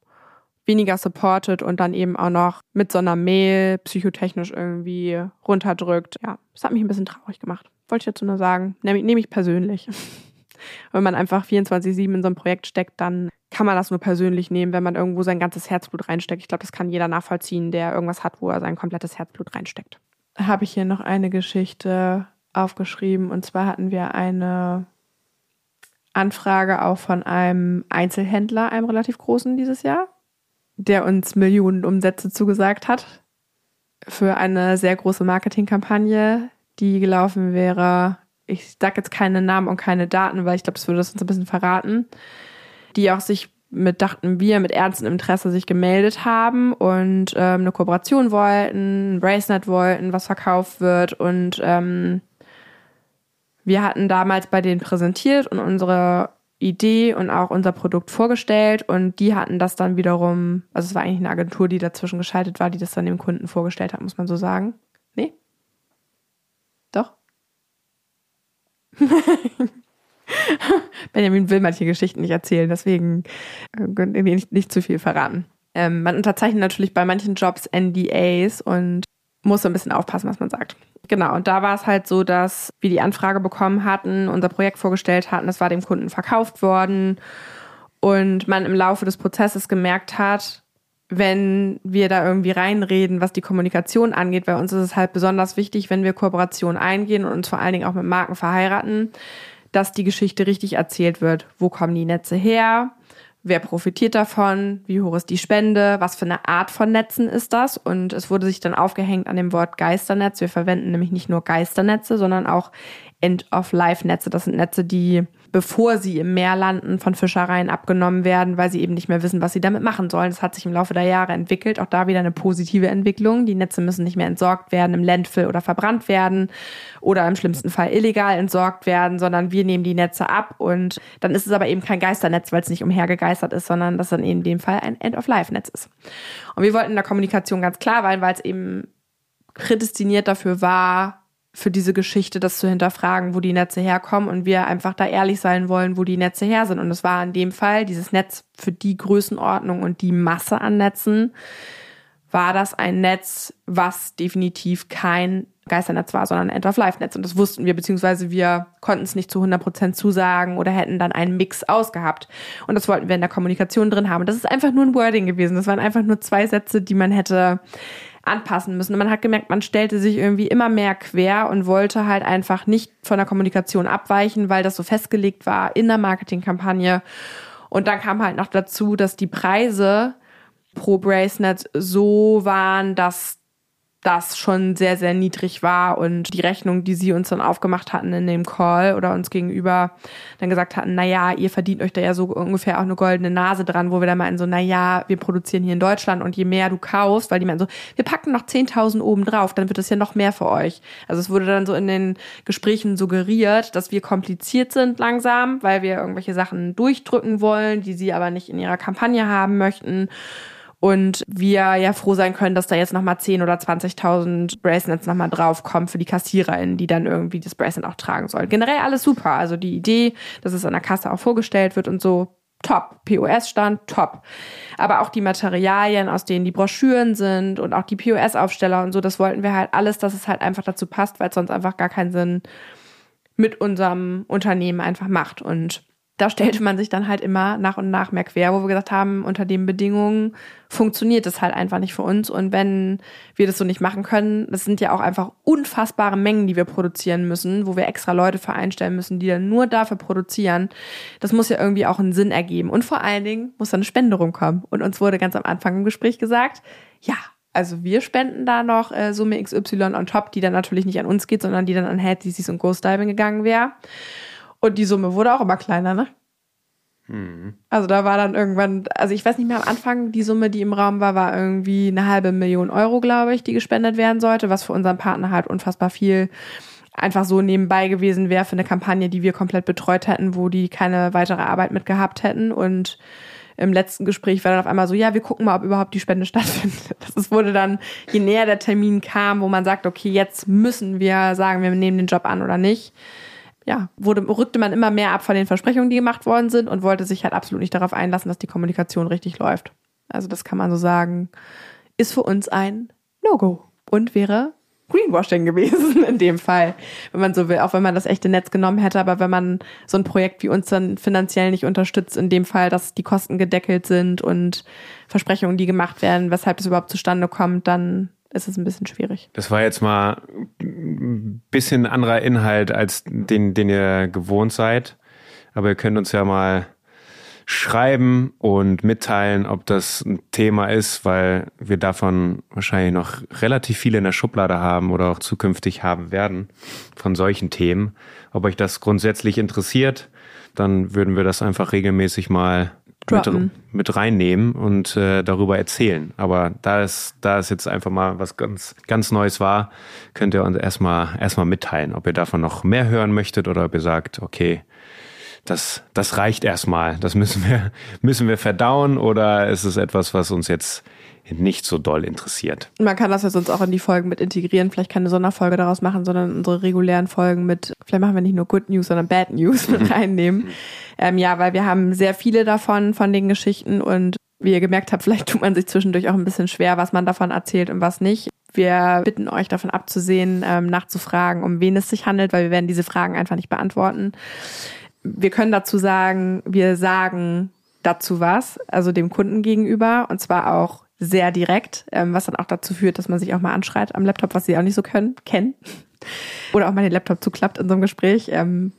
S1: weniger supportet und dann eben auch noch mit so einer Mail psychotechnisch irgendwie runterdrückt. Ja, das hat mich ein bisschen traurig gemacht. Wollte ich dazu nur sagen. Nehme nehm ich persönlich. wenn man einfach 24-7 in so ein Projekt steckt, dann kann man das nur persönlich nehmen, wenn man irgendwo sein ganzes Herzblut reinsteckt. Ich glaube, das kann jeder nachvollziehen, der irgendwas hat, wo er sein komplettes Herzblut reinsteckt. Habe ich hier noch eine Geschichte aufgeschrieben. Und zwar hatten wir eine Anfrage auch von einem Einzelhändler, einem relativ großen dieses Jahr der uns Millionen Umsätze zugesagt hat für eine sehr große Marketingkampagne, die gelaufen wäre. Ich sage jetzt keine Namen und keine Daten, weil ich glaube, das würde uns ein bisschen verraten. Die auch sich mit, dachten wir, mit ernstem Interesse sich gemeldet haben und ähm, eine Kooperation wollten, ein Bracelet wollten, was verkauft wird. Und ähm, wir hatten damals bei denen präsentiert und unsere Idee und auch unser Produkt vorgestellt und die hatten das dann wiederum, also es war eigentlich eine Agentur, die dazwischen geschaltet war, die das dann dem Kunden vorgestellt hat, muss man so sagen. Nee? Doch? Benjamin will manche Geschichten nicht erzählen, deswegen äh, nicht, nicht zu viel verraten. Ähm, man unterzeichnet natürlich bei manchen Jobs NDAs und muss so ein bisschen aufpassen, was man sagt. Genau, und da war es halt so, dass wir die Anfrage bekommen hatten, unser Projekt vorgestellt hatten, es war dem Kunden verkauft worden und man im Laufe des Prozesses gemerkt hat, wenn wir da irgendwie reinreden, was die Kommunikation angeht, bei uns ist es halt besonders wichtig, wenn wir Kooperationen eingehen und uns vor allen Dingen auch mit Marken verheiraten, dass die Geschichte richtig erzählt wird. Wo kommen die Netze her? Wer profitiert davon, wie hoch ist die Spende, was für eine Art von Netzen ist das. Und es wurde sich dann aufgehängt an dem Wort Geisternetz. Wir verwenden nämlich nicht nur Geisternetze, sondern auch End-of-Life-Netze. Das sind Netze, die bevor sie im Meer landen, von Fischereien abgenommen werden, weil sie eben nicht mehr wissen, was sie damit machen sollen. Das hat sich im Laufe der Jahre entwickelt. Auch da wieder eine positive Entwicklung. Die Netze müssen nicht mehr entsorgt werden, im Landfill oder verbrannt werden oder im schlimmsten Fall illegal entsorgt werden, sondern wir nehmen die Netze ab und dann ist es aber eben kein Geisternetz, weil es nicht umhergegeistert ist, sondern das dann in dem Fall ein End-of-Life-Netz ist. Und wir wollten in der Kommunikation ganz klar sein, weil es eben prädestiniert dafür war, für diese Geschichte, das zu hinterfragen, wo die Netze herkommen und wir einfach da ehrlich sein wollen, wo die Netze her sind. Und es war in dem Fall dieses Netz für die Größenordnung und die Masse an Netzen, war das ein Netz, was definitiv kein Geisternetz war, sondern ein End-of-Life-Netz. Und das wussten wir, beziehungsweise wir konnten es nicht zu 100 Prozent zusagen oder hätten dann einen Mix ausgehabt. Und das wollten wir in der Kommunikation drin haben. Das ist einfach nur ein Wording gewesen. Das waren einfach nur zwei Sätze, die man hätte anpassen müssen. Und man hat gemerkt, man stellte sich irgendwie immer mehr quer und wollte halt einfach nicht von der Kommunikation abweichen, weil das so festgelegt war in der Marketingkampagne. Und dann kam halt noch dazu, dass die Preise pro Bracelet so waren, dass das schon sehr, sehr niedrig war und die Rechnung, die sie uns dann aufgemacht hatten in dem Call oder uns gegenüber dann gesagt hatten, na ja, ihr verdient euch da ja so ungefähr auch eine goldene Nase dran, wo wir dann meinten so, na ja, wir produzieren hier in Deutschland und je mehr du kaufst, weil die meinten so, wir packen noch 10.000 oben drauf, dann wird es ja noch mehr für euch. Also es wurde dann so in den Gesprächen suggeriert, dass wir kompliziert sind langsam, weil wir irgendwelche Sachen durchdrücken wollen, die sie aber nicht in ihrer Kampagne haben möchten und wir ja froh sein können, dass da jetzt nochmal 10 oder 20.000 Bracelets nochmal draufkommen für die KassiererInnen, die dann irgendwie das Bracelet auch tragen sollen. Generell alles super. Also die Idee, dass es an der Kasse auch vorgestellt wird und so, top. POS-Stand, top. Aber auch die Materialien, aus denen die Broschüren sind und auch die POS-Aufsteller und so, das wollten wir halt alles, dass es halt einfach dazu passt, weil es sonst einfach gar keinen Sinn mit unserem Unternehmen einfach macht. Und da stellte man sich dann halt immer nach und nach mehr quer, wo wir gesagt haben, unter den Bedingungen funktioniert das halt einfach nicht für uns. Und wenn wir das so nicht machen können, das sind ja auch einfach unfassbare Mengen, die wir produzieren müssen, wo wir extra Leute für einstellen müssen, die dann nur dafür produzieren. Das muss ja irgendwie auch einen Sinn ergeben. Und vor allen Dingen muss dann eine Spende rumkommen. Und uns wurde ganz am Anfang im Gespräch gesagt, ja, also wir spenden da noch äh, Summe XY on top, die dann natürlich nicht an uns geht, sondern die dann an Head und Ghost Diving gegangen wäre. Und die Summe wurde auch immer kleiner, ne? Mhm. Also da war dann irgendwann, also ich weiß nicht mehr am Anfang, die Summe, die im Raum war, war irgendwie eine halbe Million Euro, glaube ich, die gespendet werden sollte, was für unseren Partner halt unfassbar viel einfach so nebenbei gewesen wäre für eine Kampagne, die wir komplett betreut hätten, wo die keine weitere Arbeit mit gehabt hätten. Und im letzten Gespräch war dann auf einmal so, ja, wir gucken mal, ob überhaupt die Spende stattfindet. Das wurde dann, je näher der Termin kam, wo man sagt, okay, jetzt müssen wir sagen, wir nehmen den Job an oder nicht ja, wurde, rückte man immer mehr ab von den Versprechungen, die gemacht worden sind und wollte sich halt absolut nicht darauf einlassen, dass die Kommunikation richtig läuft. Also das kann man so sagen, ist für uns ein No-Go und wäre Greenwashing gewesen in dem Fall, wenn man so will, auch wenn man das echte Netz genommen hätte, aber wenn man so ein Projekt wie uns dann finanziell nicht unterstützt, in dem Fall, dass die Kosten gedeckelt sind und Versprechungen, die gemacht werden, weshalb es überhaupt zustande kommt, dann ist es ein bisschen schwierig.
S2: Das war jetzt mal ein bisschen anderer Inhalt als den, den ihr gewohnt seid. Aber ihr könnt uns ja mal schreiben und mitteilen, ob das ein Thema ist, weil wir davon wahrscheinlich noch relativ viele in der Schublade haben oder auch zukünftig haben werden von solchen Themen. Ob euch das grundsätzlich interessiert, dann würden wir das einfach regelmäßig mal mit, mit, reinnehmen und äh, darüber erzählen. Aber da es, da es jetzt einfach mal was ganz, ganz Neues war, könnt ihr uns erstmal, erstmal mitteilen, ob ihr davon noch mehr hören möchtet oder ob ihr sagt, okay, das, das reicht erstmal. Das müssen wir, müssen wir verdauen oder ist es etwas, was uns jetzt nicht so doll interessiert.
S1: Man kann das ja sonst auch in die Folgen mit integrieren, vielleicht keine Sonderfolge daraus machen, sondern unsere regulären Folgen mit, vielleicht machen wir nicht nur Good News, sondern Bad News mit reinnehmen. Ähm, ja, weil wir haben sehr viele davon, von den Geschichten und wie ihr gemerkt habt, vielleicht tut man sich zwischendurch auch ein bisschen schwer, was man davon erzählt und was nicht. Wir bitten euch davon abzusehen, ähm, nachzufragen, um wen es sich handelt, weil wir werden diese Fragen einfach nicht beantworten. Wir können dazu sagen, wir sagen dazu was, also dem Kunden gegenüber, und zwar auch sehr direkt, ähm, was dann auch dazu führt, dass man sich auch mal anschreit am Laptop, was sie auch nicht so können, kennen. Oder auch mal den Laptop zuklappt in so einem Gespräch. Ähm,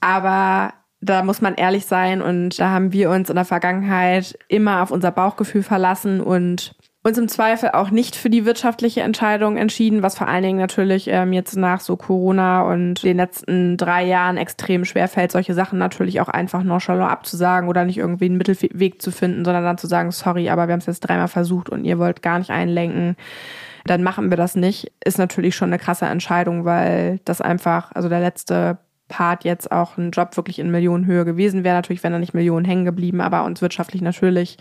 S1: aber da muss man ehrlich sein und da haben wir uns in der Vergangenheit immer auf unser Bauchgefühl verlassen und uns im Zweifel auch nicht für die wirtschaftliche Entscheidung entschieden, was vor allen Dingen natürlich ähm, jetzt nach so Corona und den letzten drei Jahren extrem schwer fällt, solche Sachen natürlich auch einfach nonchalant abzusagen oder nicht irgendwie einen Mittelweg zu finden, sondern dann zu sagen, sorry, aber wir haben es jetzt dreimal versucht und ihr wollt gar nicht einlenken dann machen wir das nicht, ist natürlich schon eine krasse Entscheidung, weil das einfach, also der letzte Part jetzt auch ein Job wirklich in Millionenhöhe gewesen wäre. Natürlich wären da nicht Millionen hängen geblieben, aber uns wirtschaftlich natürlich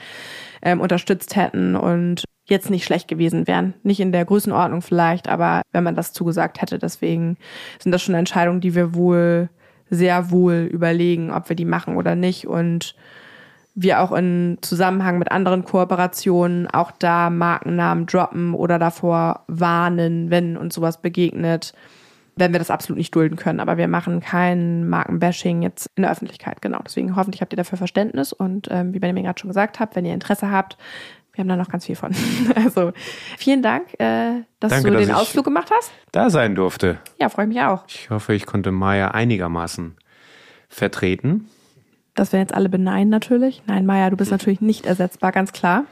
S1: ähm, unterstützt hätten und jetzt nicht schlecht gewesen wären. Nicht in der Größenordnung vielleicht, aber wenn man das zugesagt hätte. Deswegen sind das schon Entscheidungen, die wir wohl sehr wohl überlegen, ob wir die machen oder nicht. Und wir auch in Zusammenhang mit anderen Kooperationen auch da Markennamen droppen oder davor warnen, wenn uns sowas begegnet werden wir das absolut nicht dulden können. Aber wir machen kein Markenbashing jetzt in der Öffentlichkeit. Genau. Deswegen hoffentlich habt ihr dafür Verständnis. Und ähm, wie Benjamin gerade schon gesagt hat, wenn ihr Interesse habt, wir haben da noch ganz viel von. Also vielen Dank, äh, dass Danke, du den dass Ausflug gemacht hast.
S2: Da sein durfte.
S1: Ja, freue ich mich auch.
S2: Ich hoffe, ich konnte Maya einigermaßen vertreten.
S1: Das werden jetzt alle beneiden natürlich. Nein, Maya, du bist natürlich nicht ersetzbar, ganz klar.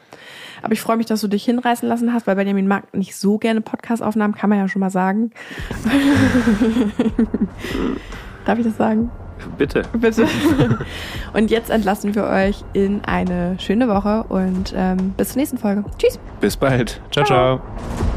S1: Aber ich freue mich, dass du dich hinreißen lassen hast, weil Benjamin mag nicht so gerne Podcast-Aufnahmen, kann man ja schon mal sagen. Darf ich das sagen?
S2: Bitte.
S1: Bitte. Und jetzt entlassen wir euch in eine schöne Woche und ähm, bis zur nächsten Folge. Tschüss.
S2: Bis bald. ciao. ciao. ciao.